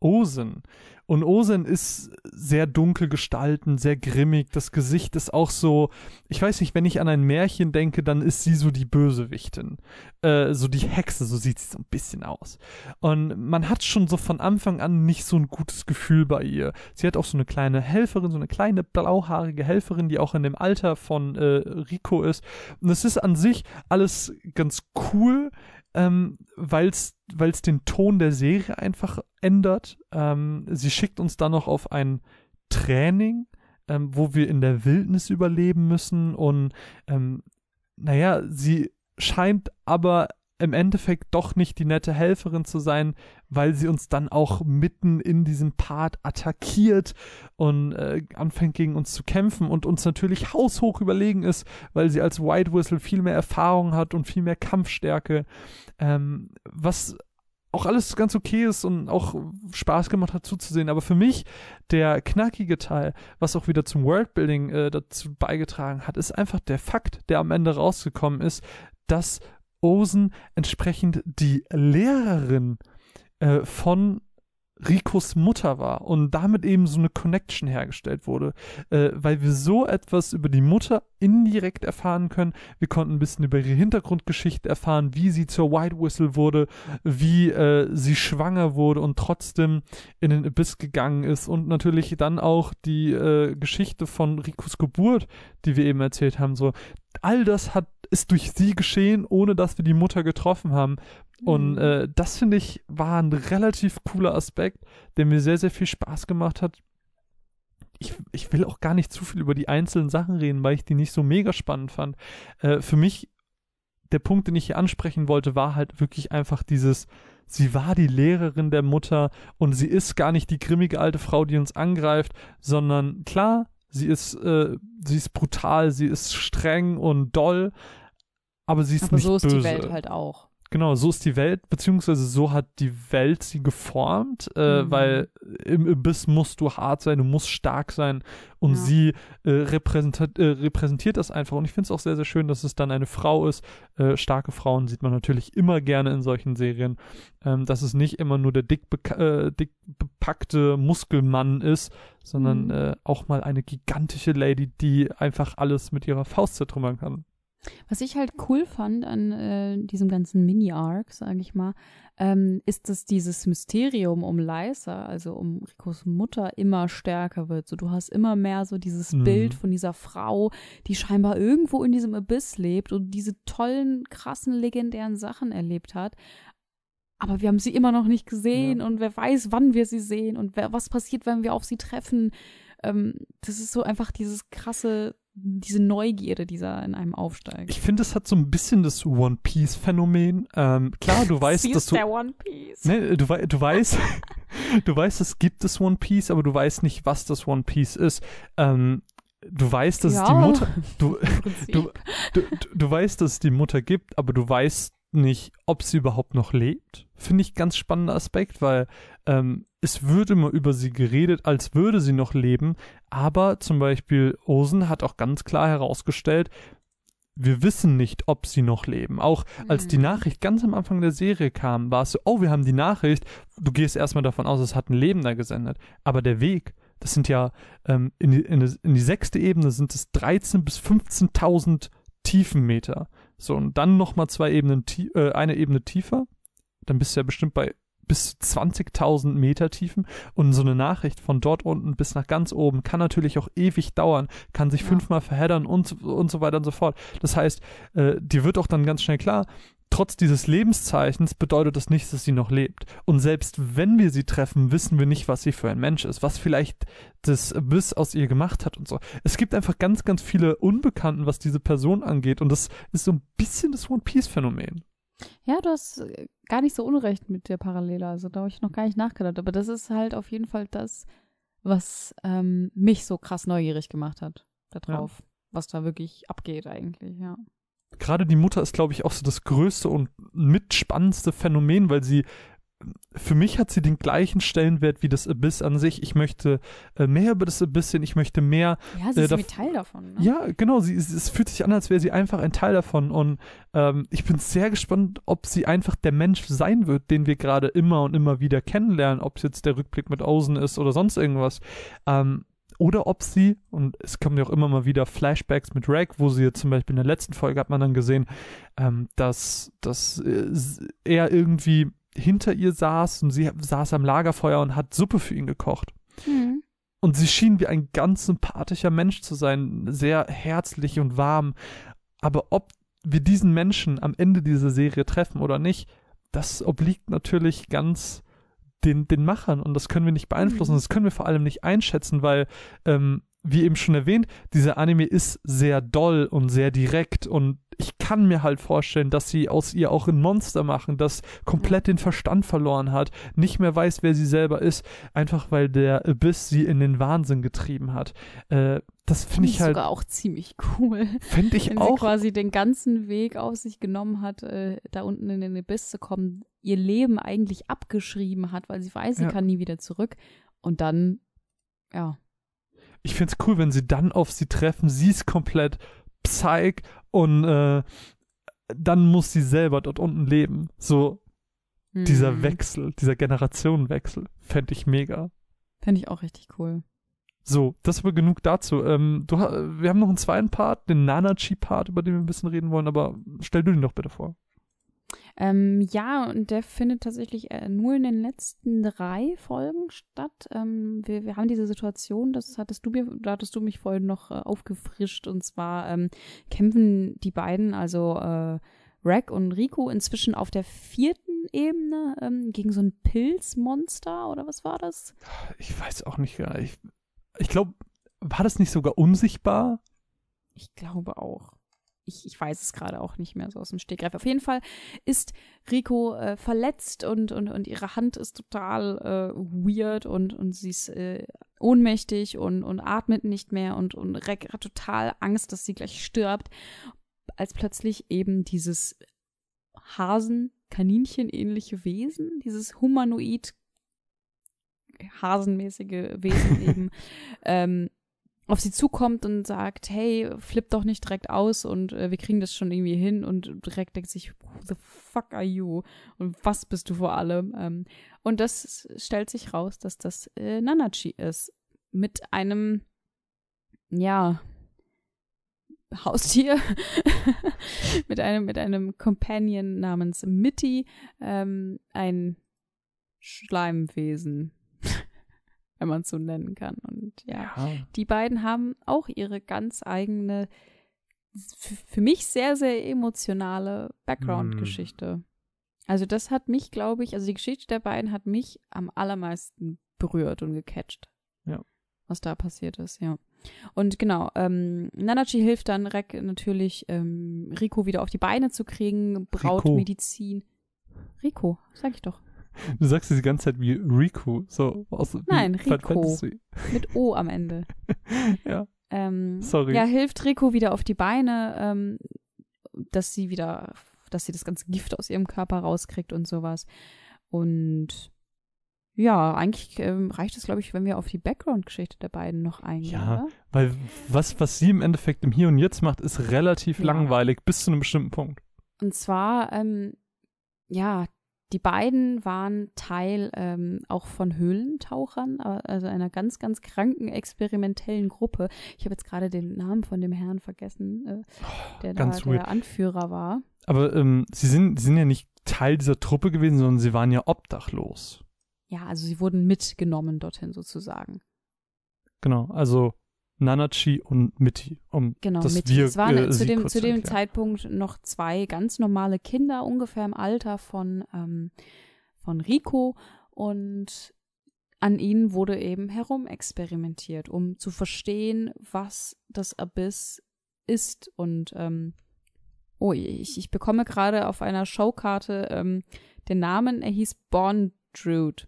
Osen. Und Osen ist sehr dunkel gestalten, sehr grimmig. Das Gesicht ist auch so, ich weiß nicht, wenn ich an ein Märchen denke, dann ist sie so die Bösewichtin. Äh, so die Hexe, so sieht sie so ein bisschen aus. Und man hat schon so von Anfang an nicht so ein gutes Gefühl bei ihr. Sie hat auch so eine kleine Helferin, so eine kleine blauhaarige Helferin, die auch in dem Alter von äh, Rico ist. Und es ist an sich alles ganz cool ähm, weil es den Ton der Serie einfach ändert. Ähm, sie schickt uns dann noch auf ein Training, ähm, wo wir in der Wildnis überleben müssen und ähm, naja, sie scheint aber im Endeffekt doch nicht die nette Helferin zu sein, weil sie uns dann auch mitten in diesem Part attackiert und äh, anfängt gegen uns zu kämpfen und uns natürlich haushoch überlegen ist, weil sie als White Whistle viel mehr Erfahrung hat und viel mehr Kampfstärke, ähm, was auch alles ganz okay ist und auch Spaß gemacht hat zuzusehen. Aber für mich der knackige Teil, was auch wieder zum Worldbuilding äh, dazu beigetragen hat, ist einfach der Fakt, der am Ende rausgekommen ist, dass Osen entsprechend die Lehrerin äh, von Ricos Mutter war und damit eben so eine Connection hergestellt wurde, äh, weil wir so etwas über die Mutter indirekt erfahren können. Wir konnten ein bisschen über ihre Hintergrundgeschichte erfahren, wie sie zur White Whistle wurde, wie äh, sie schwanger wurde und trotzdem in den Abyss gegangen ist und natürlich dann auch die äh, Geschichte von Ricos Geburt, die wir eben erzählt haben. So all das hat ist durch sie geschehen, ohne dass wir die Mutter getroffen haben. Und
Mhm.
äh, das finde ich war ein relativ cooler Aspekt, der mir sehr, sehr viel Spaß gemacht hat. Ich, ich will auch gar nicht zu viel über die einzelnen Sachen reden, weil ich die nicht so mega spannend fand. Äh, für mich, der Punkt, den ich hier ansprechen wollte, war halt wirklich einfach dieses, sie war die Lehrerin der Mutter und sie ist gar nicht die grimmige alte Frau, die uns angreift, sondern klar, sie ist, äh, sie ist brutal, sie ist streng und doll, aber sie ist
Aber
nicht
so ist
böse.
die Welt halt auch.
Genau, so ist die Welt, beziehungsweise so hat die Welt sie geformt, äh,
Mhm.
weil im Abyss musst du hart sein, du musst stark sein und
Ja.
sie äh, repräsentiert, äh, repräsentiert das einfach. Und ich finde es auch sehr, sehr schön, dass es dann eine Frau ist. Äh, starke Frauen sieht man natürlich immer gerne in solchen Serien, ähm, dass es nicht immer nur der dick, äh, dick bepackte Muskelmann ist, sondern
Mhm.
äh, auch mal eine gigantische Lady, die einfach alles mit ihrer Faust zertrümmern kann.
Was ich halt cool fand an äh, diesem ganzen Mini-Arc, sage ich mal, ähm, ist, dass dieses Mysterium um Lysa, also um Ricos Mutter, immer stärker wird. So, du hast immer mehr so dieses
Mhm.
Bild von dieser Frau, die scheinbar irgendwo in diesem Abyss lebt und diese tollen, krassen, legendären Sachen erlebt hat. Aber wir haben sie immer noch nicht gesehen
Ja.
und wer weiß, wann wir sie sehen und wer, was passiert, wenn wir auf sie treffen. Ähm, das ist so einfach dieses krasse, diese Neugierde, die da in einem aufsteigt.
Ich finde, es hat so ein bisschen das One Piece Phänomen. Ähm, klar, du weißt,
Sie
dass du
der One Piece.
Ne, du, du weißt, du weißt, es gibt das One Piece, aber du weißt nicht, was das One Piece ist. Ähm, du weißt, dass es die
Ja.
Mutter, du, du, du, du weißt, dass es die Mutter gibt, aber du weißt nicht, ob sie überhaupt noch lebt. Finde ich ganz spannender Aspekt, weil ähm, es wird immer über sie geredet, als würde sie noch leben, aber zum Beispiel Osen hat auch ganz klar herausgestellt, wir wissen nicht, ob sie noch leben. Auch als die
Mhm.
Nachricht ganz am Anfang der Serie kam, war es so, oh, wir haben die Nachricht. Du gehst erstmal davon aus, es hat ein Lebender gesendet. Aber der Weg, das sind ja, ähm, in, die, in, die, in die sechste Ebene sind es 13.000 bis 15.000 Tiefenmeter. So, und dann nochmal zwei Ebenen, tie- äh, eine Ebene tiefer. Dann bist du ja bestimmt bei bis zu 20.000 Meter Tiefen. Und so eine Nachricht von dort unten bis nach ganz oben kann natürlich auch ewig dauern, kann sich
Ja.
fünfmal verheddern und, so- und so weiter und so fort. Das heißt, äh, dir wird auch dann ganz schnell klar, trotz dieses Lebenszeichens bedeutet das nicht, dass sie noch lebt. Und selbst wenn wir sie treffen, wissen wir nicht, was sie für ein Mensch ist, was vielleicht das Abyss aus ihr gemacht hat und so. Es gibt einfach ganz, ganz viele Unbekannten, was diese Person angeht. Und das ist so ein bisschen das One Piece-Phänomen.
Ja, du hast äh, gar nicht so unrecht mit der Parallele. Also da habe ich noch gar nicht nachgedacht. Aber das ist halt auf jeden Fall das, was ähm, mich so krass neugierig gemacht hat darauf, was da wirklich abgeht eigentlich, ja.
gerade die Mutter ist, glaube ich, auch so das größte und mitspannendste Phänomen, weil sie für mich hat sie den gleichen Stellenwert wie das Abyss an sich. Ich möchte äh, mehr über das Abyss sehen, ich möchte mehr.
Ja, sie
Äh,
ist irgendwie Teil davon. Ne?
Ja, genau, sie, es fühlt sich an, als wäre sie einfach ein Teil davon. Und ähm, ich bin sehr gespannt, ob sie einfach der Mensch sein wird, den wir gerade immer und immer wieder kennenlernen, ob es jetzt der Rückblick mit Ozen ist oder sonst irgendwas. Ähm, oder ob sie, und es kommen ja auch immer mal wieder Flashbacks mit Rag, wo sie jetzt zum Beispiel in der letzten Folge hat man dann gesehen, ähm, dass, dass äh, er irgendwie hinter ihr saß und sie saß am Lagerfeuer und hat Suppe für ihn gekocht.
Mhm.
Und sie schien wie ein ganz sympathischer Mensch zu sein, sehr herzlich und warm. Aber ob wir diesen Menschen am Ende dieser Serie treffen oder nicht, das obliegt natürlich ganz den, den Machern und das können wir nicht beeinflussen.
Mhm.
Das können wir vor allem nicht einschätzen, weil, ähm, wie eben schon erwähnt, dieser Anime ist sehr doll und sehr direkt und ich kann mir halt vorstellen, dass sie aus ihr auch ein Monster machen, das komplett den Verstand verloren hat, nicht mehr weiß, wer sie selber ist, einfach weil der Abyss sie in den Wahnsinn getrieben hat. Äh, das finde ich halt,
sogar auch ziemlich cool.
finde ich
Wenn sie
auch,
quasi den ganzen Weg auf sich genommen hat, äh, da unten in den Abyss zu kommen, ihr Leben eigentlich abgeschrieben hat, weil sie weiß, sie
Ja.
kann nie wieder zurück. Und dann, ja,
ich finde es cool, wenn sie dann auf sie treffen, sie ist komplett psych und äh, dann muss sie selber dort unten leben. So dieser
hm,
Wechsel, dieser Generationenwechsel, fände ich mega.
Fände ich auch richtig cool.
So, das war genug dazu. Ähm, du, wir haben noch einen zweiten Part, den Nanachi-Part, über den wir ein bisschen reden wollen, aber stell du den doch bitte vor.
Ähm, ja, und der findet tatsächlich äh, nur in den letzten drei Folgen statt. Ähm, wir, wir haben diese Situation, das hattest du mir, da hattest du mich vorhin noch äh, aufgefrischt, und zwar ähm, kämpfen die beiden, also äh, Rack und Rico, inzwischen auf der vierten Ebene ähm, gegen so ein Pilzmonster oder was war das?
Ich weiß auch nicht, ja, ich, ich glaube, war das nicht sogar unsichtbar?
Ich glaube auch. Ich, ich weiß es gerade auch nicht mehr so aus dem Stegreif. Auf jeden Fall ist Rico äh, verletzt und, und, und ihre Hand ist total äh, weird und, und sie ist äh, ohnmächtig und, und atmet nicht mehr und, und Rek hat total Angst, dass sie gleich stirbt, als plötzlich eben dieses Hasen-Kaninchen-ähnliche Wesen, dieses humanoid hasenmäßige Wesen eben ähm, auf sie zukommt und sagt, hey, flipp doch nicht direkt aus und äh, wir kriegen das schon irgendwie hin und direkt denkt sich, who the fuck are you? Und was bist du vor allem? Ähm, und das stellt sich raus, dass das äh, Nanachi ist. Mit einem, ja, Haustier mit einem mit einem Companion namens Mitty, ähm, ein Schleimwesen, wenn man es so nennen kann. Und ja, die beiden haben auch ihre ganz eigene, für mich sehr, sehr emotionale Background-Geschichte. Also das hat mich, glaube ich, also die Geschichte der beiden hat mich am allermeisten berührt und gecatcht.
Ja.
Was da passiert ist, ja. Und genau, ähm, Nanachi hilft dann Rek natürlich, ähm, Rico wieder auf die Beine zu kriegen, braut
Rico.
Medizin. Rico, sag ich doch.
Du sagst es die ganze Zeit wie Riku, so aus
Nein, Rico. Mit O am Ende.
Ja.
Ähm,
Sorry.
Ja, hilft Rico wieder auf die Beine, ähm, dass sie wieder, dass sie das ganze Gift aus ihrem Körper rauskriegt und sowas. Und ja, eigentlich ähm, reicht es, glaube ich, wenn wir auf die Background-Geschichte der beiden noch eingehen.
Ja.
Oder?
Weil was, was sie im Endeffekt im Hier und Jetzt macht, ist relativ
Ja.
langweilig bis zu einem bestimmten Punkt.
Und zwar, ähm, ja, die beiden waren Teil ähm, auch von Höhlentauchern, also einer ganz, ganz kranken experimentellen Gruppe. Ich habe jetzt gerade den Namen von dem Herrn vergessen, äh, der da
ganz weird.
der Anführer war.
Aber ähm, sie, sind, sie sind ja nicht Teil dieser Truppe gewesen, sondern sie waren ja obdachlos.
Ja, also sie wurden mitgenommen dorthin sozusagen.
Genau, also Nanachi und Mitty. Um
Genau,
das
mit.
wir,
es waren
äh,
zu dem, zu dem. Zeitpunkt noch zwei ganz normale Kinder, ungefähr im Alter von, ähm, von Rico. Und an ihnen wurde eben herumexperimentiert, um zu verstehen, was das Abyss ist. Und ähm, oh, ich, ich bekomme gerade auf einer Showkarte ähm, den Namen, er hieß Bondrude.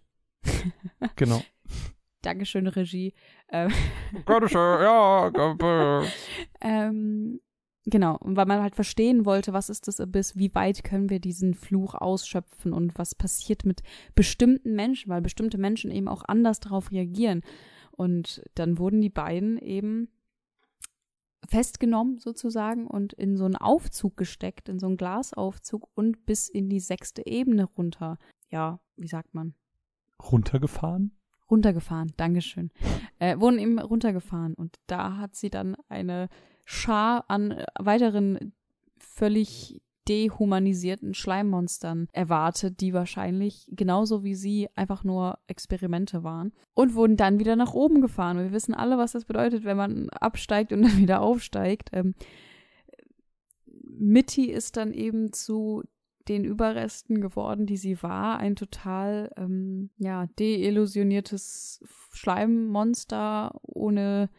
Genau.
Dankeschön, Regie. Ähm,
ja, Gabe.
Ähm, genau, und weil man halt verstehen wollte, was ist das Abyss, wie weit können wir diesen Fluch ausschöpfen und was passiert mit bestimmten Menschen, weil bestimmte Menschen eben auch anders darauf reagieren. Und dann wurden die beiden eben festgenommen sozusagen und in so einen Aufzug gesteckt, in so einen Glasaufzug und bis in die sechste Ebene runter. Ja, wie sagt man?
Runtergefahren?
Runtergefahren, Dankeschön. Äh, wurden eben runtergefahren und da hat sie dann eine Schar an äh, weiteren völlig dehumanisierten Schleimmonstern erwartet, die wahrscheinlich genauso wie sie einfach nur Experimente waren und wurden dann wieder nach oben gefahren. Wir wissen alle, was das bedeutet, wenn man absteigt und dann wieder aufsteigt. Ähm, Mitty ist dann eben zu den Überresten geworden, die sie war. Ein total, ähm, ja, deillusioniertes Schleimmonster ohne,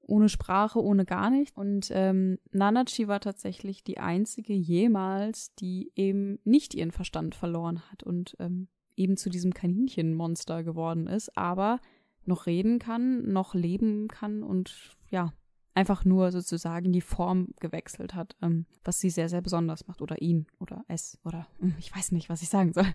ohne Sprache, ohne gar nichts. Und ähm, Nanachi war tatsächlich die einzige jemals, die eben nicht ihren Verstand verloren hat und ähm, eben zu diesem Kaninchenmonster geworden ist, aber noch reden kann, noch leben kann und ja, einfach nur sozusagen die Form gewechselt hat, ähm, was sie sehr, sehr besonders macht. Oder ihn oder es oder hm, ich weiß nicht, was ich sagen soll.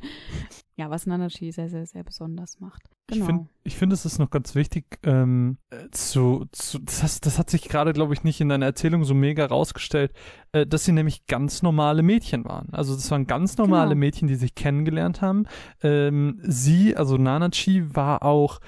Ja, was Nanachi sehr, sehr, sehr besonders macht. Genau.
Ich finde, ich find, es ist noch ganz wichtig, ähm, äh, zu, zu das, das hat sich gerade, glaube ich, nicht in deiner Erzählung so mega rausgestellt, äh, dass sie nämlich ganz normale Mädchen waren. Also das waren ganz normale
Genau.
Mädchen, die sich kennengelernt haben. Ähm, sie, also Nanachi, war auch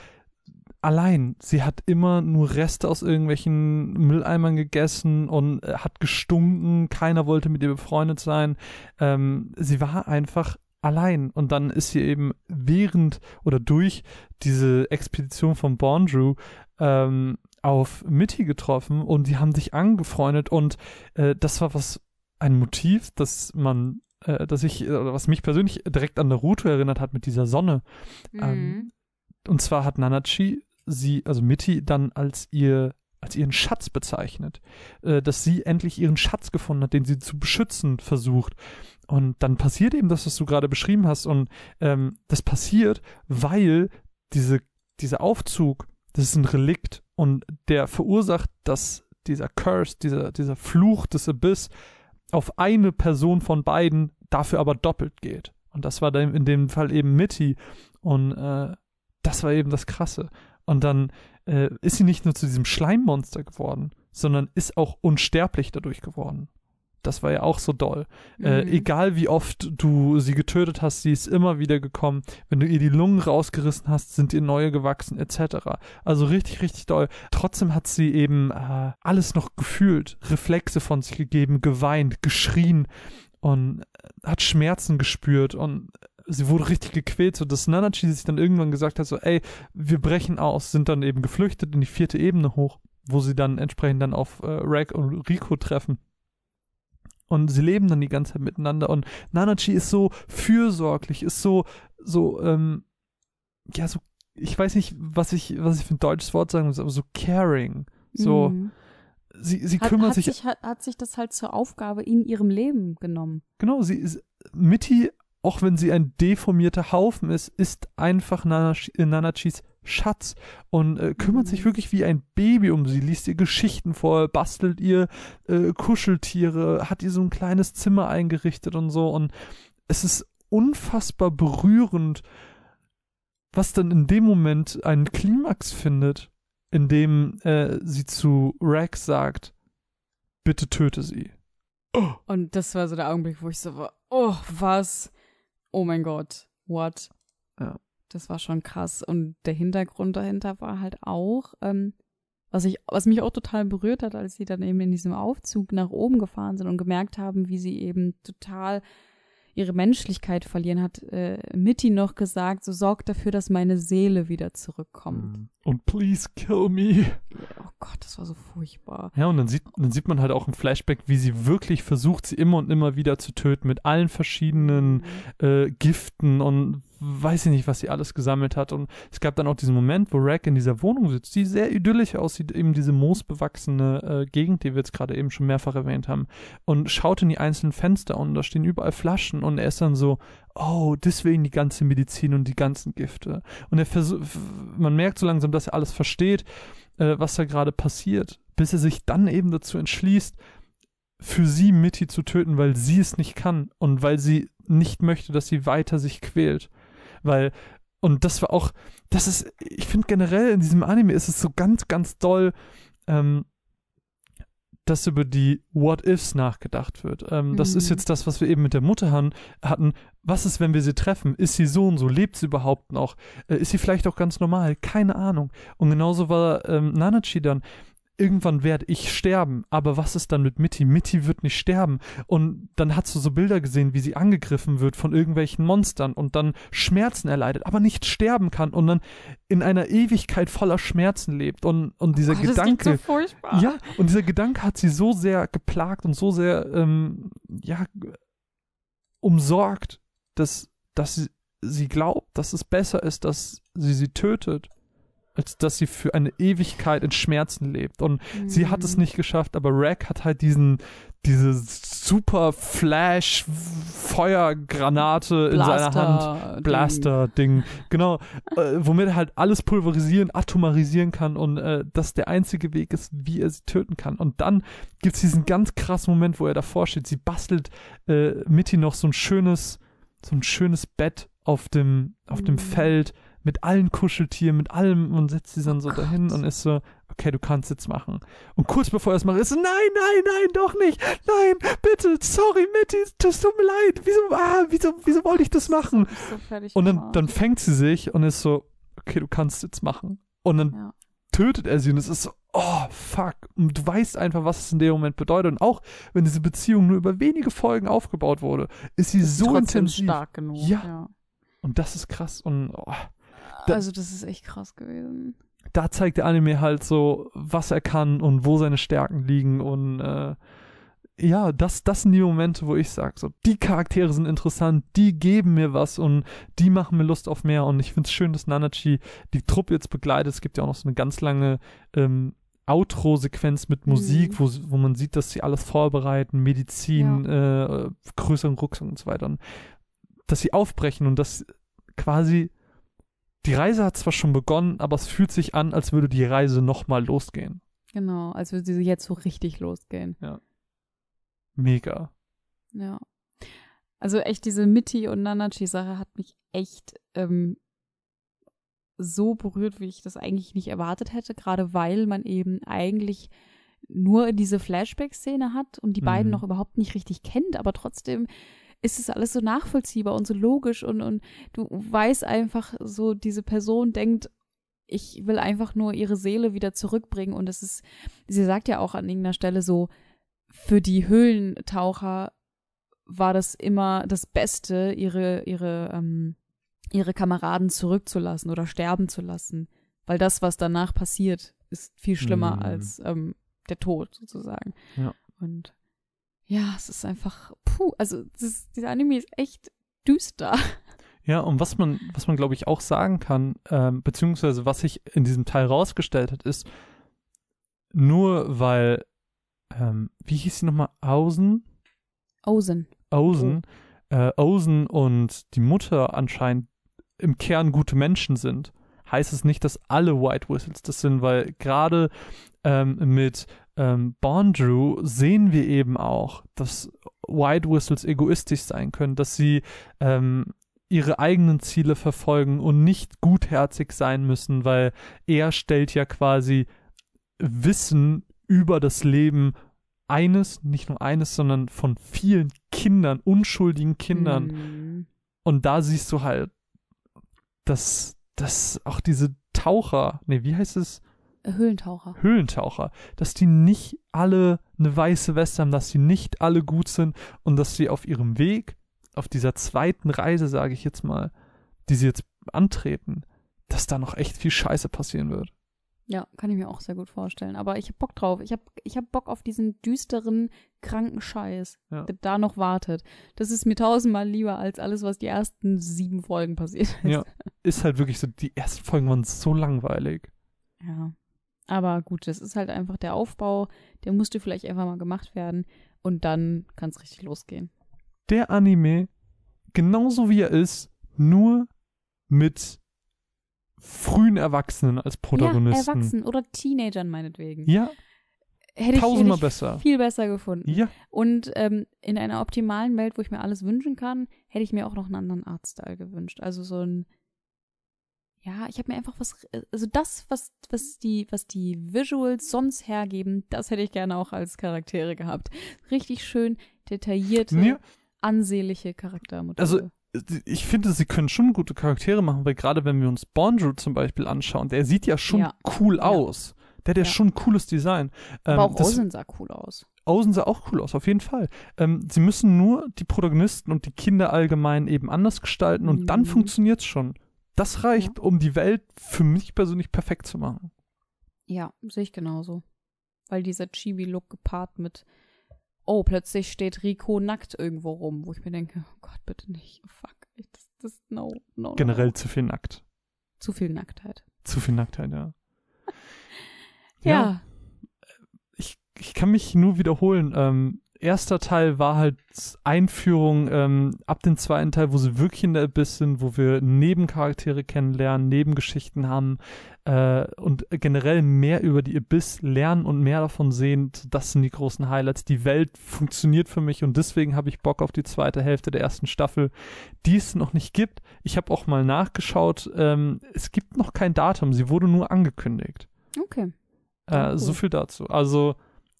allein. Sie hat immer nur Reste aus irgendwelchen Mülleimern gegessen und äh, hat gestunken. Keiner wollte mit ihr befreundet sein. Ähm, sie war einfach allein. Und dann ist sie eben während oder durch diese Expedition von Bondrew ähm, auf Mitty getroffen und die haben sich angefreundet und äh, das war was ein Motiv, das man, äh, das ich, äh, oder was mich persönlich direkt an Naruto erinnert hat mit dieser Sonne. ähm,
Mhm.
Und zwar hat Nanachi sie, also Mitty, dann als ihr als ihren Schatz bezeichnet, äh, dass sie endlich ihren Schatz gefunden hat, den sie zu beschützen versucht. Und dann passiert eben das, was du gerade beschrieben hast. Und ähm, das passiert, weil diese, dieser Aufzug, das ist ein Relikt und der verursacht, dass dieser Curse, dieser, dieser Fluch des Abyss auf eine Person von beiden dafür aber doppelt geht. Und das war in dem Fall eben Mitty. Und äh, das war eben das Krasse. Und dann äh, ist sie nicht nur zu diesem Schleimmonster geworden, sondern ist auch unsterblich dadurch geworden. Das war ja auch so doll. Äh,
Mhm.
egal wie oft du sie getötet hast, sie ist immer wieder gekommen. Wenn du ihr die Lungen rausgerissen hast, sind ihr neue gewachsen, etc. Also richtig, richtig doll. Trotzdem hat sie eben äh, alles noch gefühlt, Reflexe von sich gegeben, geweint, geschrien und äh, hat Schmerzen gespürt und sie wurde richtig gequält, so dass Nanachi sich dann irgendwann gesagt hat, so, ey, wir brechen aus, sind dann eben geflüchtet in die vierte Ebene hoch, wo sie dann entsprechend dann auf äh, Rag und Rico treffen. Und sie leben dann die ganze Zeit miteinander und Nanachi ist so fürsorglich, ist so, so, ähm, ja, so, ich weiß nicht, was ich, was ich für ein deutsches Wort sagen muss, aber so caring. So,
Mhm.
sie, sie
hat,
kümmert
hat
sich
sich hat, hat sich das halt zur Aufgabe in ihrem Leben genommen.
Genau, sie ist, Mitty, auch wenn sie ein deformierter Haufen ist, ist einfach Nanachi, äh, Nanachis Schatz und äh, kümmert
Mhm.
sich wirklich wie ein Baby um sie, liest ihr Geschichten vor, bastelt ihr äh, Kuscheltiere, hat ihr so ein kleines Zimmer eingerichtet und so und es ist unfassbar berührend, was dann in dem Moment einen Klimax findet, in dem äh, sie zu Rex sagt, bitte töte sie.
Und das war so der Augenblick, wo ich so war, oh, was? Oh mein Gott, what?
Ja.
Das war schon krass. Und der Hintergrund dahinter war halt auch, ähm, was ich, was mich auch total berührt hat, als sie dann eben in diesem Aufzug nach oben gefahren sind und gemerkt haben, wie sie eben total ihre Menschlichkeit verlieren, hat äh, Mitty noch gesagt, so sorgt dafür, dass meine Seele wieder zurückkommt.
Und please kill me.
Oh Gott, das war so furchtbar.
Ja, und dann sieht, dann sieht man halt auch im Flashback, wie sie wirklich versucht, sie immer und immer wieder zu töten mit allen verschiedenen äh, Giften und weiß ich nicht, was sie alles gesammelt hat. Und es gab dann auch diesen Moment, wo Rack in dieser Wohnung sitzt, die sehr idyllisch aussieht, eben diese moosbewachsene äh, Gegend, die wir jetzt gerade eben schon mehrfach erwähnt haben, und schaut in die einzelnen Fenster und da stehen überall Flaschen und er ist dann so, oh, deswegen die ganze Medizin und die ganzen Gifte. Und er versucht, man merkt so langsam, dass er alles versteht, äh, was da gerade passiert, bis er sich dann eben dazu entschließt, für sie Mitty zu töten, weil sie es nicht kann und weil sie nicht möchte, dass sie weiter sich quält. Weil, und das war auch, das ist, ich finde generell in diesem Anime ist es so ganz, ganz doll, ähm, dass über die What-Ifs nachgedacht wird. Ähm, Das
Mhm.
ist jetzt das, was wir eben mit der Mutter han, hatten. Was ist, wenn wir sie treffen? Ist sie so und so? Lebt sie überhaupt noch? Äh, ist sie vielleicht auch ganz normal? Keine Ahnung. Und genauso war ähm, Nanachi dann. Irgendwann werde ich sterben, aber was ist dann mit Mitty? Mitty wird nicht sterben. Und dann hast du so Bilder gesehen, wie sie angegriffen wird von irgendwelchen Monstern und dann Schmerzen erleidet, aber nicht sterben kann und dann in einer Ewigkeit voller Schmerzen lebt. Und, und dieser
das
Gedanke.
klingt so furchtbar.
Ja, und dieser Gedanke hat sie so sehr geplagt und so sehr, ähm, ja, umsorgt, dass, dass sie, sie glaubt, dass es besser ist, dass sie sie tötet, als dass sie für eine Ewigkeit in Schmerzen lebt. Und sie hat es
Mhm.
nicht geschafft, aber Rack hat halt diesen, diese super Flash Feuergranate in seiner Hand.
Ding.
Blaster-Ding, genau, äh, womit er halt alles pulverisieren, atomarisieren kann und äh, das der einzige Weg ist, wie er sie töten kann. Und dann gibt's diesen ganz krassen Moment, wo er davor steht. Sie bastelt äh, Mitty noch so ein schönes, so ein schönes Bett auf dem, auf dem
Mhm.
Feld mit allen Kuscheltieren, mit allem und setzt sie dann
Oh
so
Gott.
dahin und ist so, okay, du kannst jetzt machen. Und kurz bevor er es macht, ist so, nein, nein, nein, doch nicht, nein, bitte, sorry, Mitty, es tut mir leid, wieso, ah, wieso, wieso wollte ich das machen?
So
Und dann, dann fängt sie sich und ist so, okay, du kannst jetzt machen. Und dann
Ja.
tötet er sie und es ist so, oh, fuck. Und du weißt einfach, was es in dem Moment bedeutet. Und auch wenn diese Beziehung nur über wenige Folgen aufgebaut wurde, ist sie so
trotzdem
intensiv.
stark genug.
Ja.
ja.
Und das ist krass. Und oh, Da-
Also das ist echt krass gewesen.
da zeigt der Anime halt so, was er kann und wo seine Stärken liegen. Und äh, ja, das, das sind die Momente, wo ich sage, so, die Charaktere sind interessant, die geben mir was und die machen mir Lust auf mehr. Und ich finde es schön, dass Nanachi die Truppe jetzt begleitet. Es gibt ja auch noch so eine ganz lange ähm, Outro-Sequenz mit Musik,
Mhm.
wo, wo man sieht, dass sie alles vorbereiten, Medizin, äh, größeren Rucksack und so weiter. Dass sie aufbrechen und dass quasi die Reise hat zwar schon begonnen, aber es fühlt sich an, als würde die Reise nochmal losgehen.
Genau, als würde sie jetzt so richtig losgehen.
Mega.
Ja. Also echt, diese Mitty und Nanachi-Sache hat mich echt ähm, so berührt, wie ich das eigentlich nicht erwartet hätte, gerade weil man eben eigentlich nur diese Flashback-Szene hat und die beiden
Mhm.
noch überhaupt nicht richtig kennt, aber trotzdem ist es alles so nachvollziehbar und so logisch und, und du weißt einfach so, diese Person denkt, ich will einfach nur ihre Seele wieder zurückbringen und es ist, sie sagt ja auch an irgendeiner Stelle so, für die Höhlentaucher war das immer das Beste, ihre, ihre, ähm, ihre Kameraden zurückzulassen oder sterben zu lassen. Weil das, was danach passiert, ist viel schlimmer
Mhm.
als ähm, der Tod sozusagen.
Ja.
Und ja, es ist einfach, puh, also das dieser Anime ist echt düster.
Ja, und was man, was man glaube ich auch sagen kann, ähm, beziehungsweise was sich in diesem Teil rausgestellt hat, ist, nur weil, ähm, wie hieß sie nochmal, Ausen?
Ozen.
Ozen, äh, Ozen und die Mutter anscheinend im Kern gute Menschen sind, heißt es nicht, dass alle White Whistles das sind, weil gerade ähm, mit ähm, Bondrew sehen wir eben auch, dass White Whistles egoistisch sein können, dass sie ähm, ihre eigenen Ziele verfolgen und nicht gutherzig sein müssen, weil er stellt ja quasi Wissen über das Leben eines, nicht nur eines, sondern von vielen Kindern, unschuldigen Kindern.
Mhm.
Und da siehst du halt, dass, dass auch diese Taucher, nee, wie heißt es?
Höhlentaucher.
Höhlentaucher, dass die nicht alle eine weiße Weste haben, dass sie nicht alle gut sind und dass sie auf ihrem Weg, auf dieser zweiten Reise, sage ich jetzt mal, die sie jetzt antreten, dass da noch echt viel Scheiße passieren wird.
Ja, kann ich mir auch sehr gut vorstellen. Aber ich hab Bock drauf. Ich hab, ich hab Bock auf diesen düsteren, kranken Scheiß,
Ja.
der da noch wartet. Das ist mir tausendmal lieber als alles, was die ersten sieben Folgen passiert ist.
Ja. Ist halt wirklich so, die ersten Folgen waren so langweilig.
Ja. Aber gut, das ist halt einfach der Aufbau, der musste vielleicht einfach mal gemacht werden und dann kann es richtig losgehen.
Der Anime, genauso wie er ist, nur mit frühen Erwachsenen als
Ja,
Protagonisten.
Erwachsenen oder Teenagern meinetwegen.
Ja,
hätte ich,
tausendmal
hätte ich
besser.
viel besser gefunden.
ja,
Und ähm, in einer optimalen Welt, wo ich mir alles wünschen kann, hätte ich mir auch noch einen anderen Artstyle gewünscht. Also so ein ja, ich habe mir einfach was, also das, was, was die, was die Visuals sonst hergeben, das hätte ich gerne auch als Charaktere gehabt. Richtig schön detaillierte,
Ja.
ansehnliche Charaktermotive.
Also, ich finde, sie können schon gute Charaktere machen, weil gerade wenn wir uns Bondrew zum Beispiel anschauen, der sieht ja schon
Ja.
cool
Ja.
aus. Der hat ja, schon ein cooles Design.
aber
Ähm,
auch Ozen sah cool aus.
Ozen sah auch cool aus, auf jeden Fall. Ähm, sie müssen nur die Protagonisten und die Kinder allgemein eben anders gestalten und dann
Mhm.
funktioniert's schon. Das reicht, um die Welt für mich persönlich perfekt zu machen.
Ja, sehe ich genauso. Weil dieser Chibi-Look gepaart mit, oh, plötzlich steht Rico nackt irgendwo rum, wo ich mir denke, oh Gott, bitte nicht. Oh, fuck. Das, das, no, no, no.
Generell zu viel nackt.
Zu viel Nacktheit.
Zu viel Nacktheit, ja.
Ja.
ich, ich kann mich nur wiederholen. Ähm, erster Teil war halt Einführung, ähm, ab dem zweiten Teil, wo sie wirklich in der Abyss sind, wo wir Nebencharaktere kennenlernen, Nebengeschichten haben äh, und generell mehr über die Abyss lernen und mehr davon sehen. Das sind die großen Highlights. Die Welt funktioniert für mich und deswegen habe ich Bock auf die zweite Hälfte der ersten Staffel, die es noch nicht gibt. Ich habe auch mal nachgeschaut, ähm, es gibt noch kein Datum, sie wurde nur angekündigt.
Okay.
Äh,
cool.
So viel dazu. Also,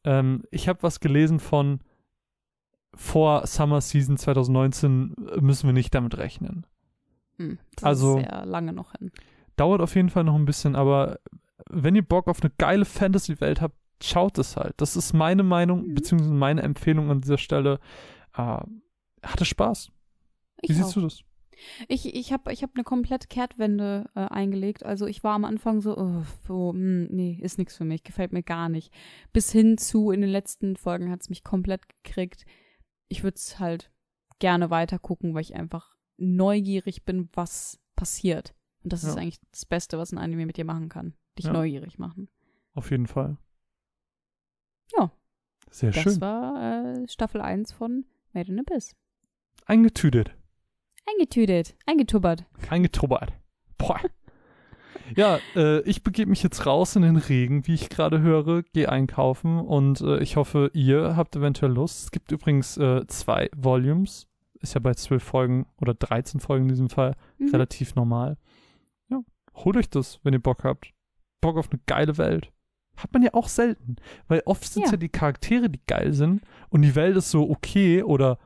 ähm, ich habe was gelesen von vor Summer Season 2019 müssen wir nicht damit rechnen.
Hm. Das
Also-
ist sehr lange noch hin.
Dauert auf jeden Fall noch ein bisschen, aber wenn ihr Bock auf eine geile Fantasy-Welt habt, schaut es halt. Das ist meine Meinung,
Mhm.
beziehungsweise meine Empfehlung an dieser Stelle. Äh, hatte Spaß. Wie
Ich
siehst
auch.
du das?
Ich, ich habe ich hab eine komplette Kehrtwende äh, eingelegt. Also ich war am Anfang so, oh, so hm, nee, ist nichts für mich, gefällt mir gar nicht. Bis hin zu, in den letzten Folgen hat es mich komplett gekriegt. Ich würde es halt gerne weiter gucken, weil ich einfach neugierig bin, was passiert. Und das ist
Ja.
eigentlich das Beste, was ein Anime mit dir machen kann. Dich
Ja.
neugierig machen.
Auf jeden Fall.
Ja.
Sehr
Das
schön.
war äh, Staffel 1 von Made in Abyss.
Eingetütet.
Eingetütet, eingetubbert.
Eingetubbert. Boah. Ja, äh, ich begebe mich jetzt raus in den Regen, wie ich gerade höre, gehe einkaufen und äh, ich hoffe, ihr habt eventuell Lust. Es gibt übrigens äh, zwei Volumes. Ist ja bei zwölf Folgen oder 13 Folgen in diesem Fall
Mhm.
relativ normal. Ja, holt euch das, wenn ihr Bock habt. Bock auf eine geile Welt. Hat man ja auch selten. Weil oft sind es
Ja.
ja. die Charaktere, die geil sind und die Welt ist so okay oder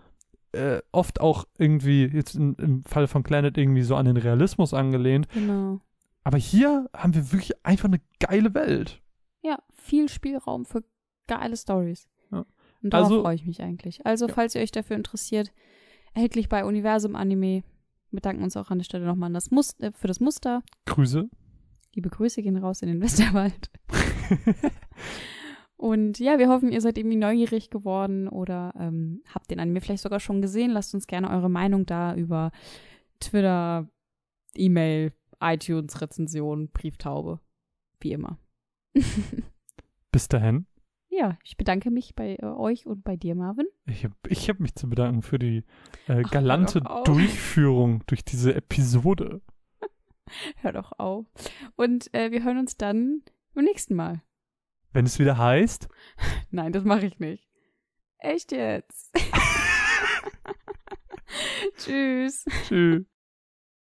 äh, oft auch irgendwie, jetzt in, im Fall von Planet irgendwie so an den Realismus angelehnt.
Genau.
Aber hier haben wir wirklich einfach eine geile Welt.
Ja, viel Spielraum für geile Stories.
Ja.
Und darauf
Also-
freue ich mich eigentlich. Also,
Ja.
falls ihr euch dafür interessiert, erhältlich bei Universum Anime. Wir danken uns auch an der Stelle nochmal an das Mus äh, für das Muster.
Grüße.
Liebe Grüße gehen raus in den Westerwald. Und ja, wir hoffen, ihr seid irgendwie neugierig geworden oder ähm, habt den Anime vielleicht sogar schon gesehen. Lasst uns gerne eure Meinung da über Twitter, E-Mail, iTunes, Rezension, Brieftaube. Wie immer.
Bis dahin.
ja, ich bedanke mich bei äh, euch und bei dir, Marvin.
Ich habe ich hab mich zu bedanken für die äh,
Ach,
galante
auf.
Durchführung durch diese Episode.
Hör doch auf. Und äh, wir hören uns dann beim nächsten Mal.
Wenn es wieder heißt,
Nein, das mache ich nicht. Echt jetzt? Tschüss.
tschüss.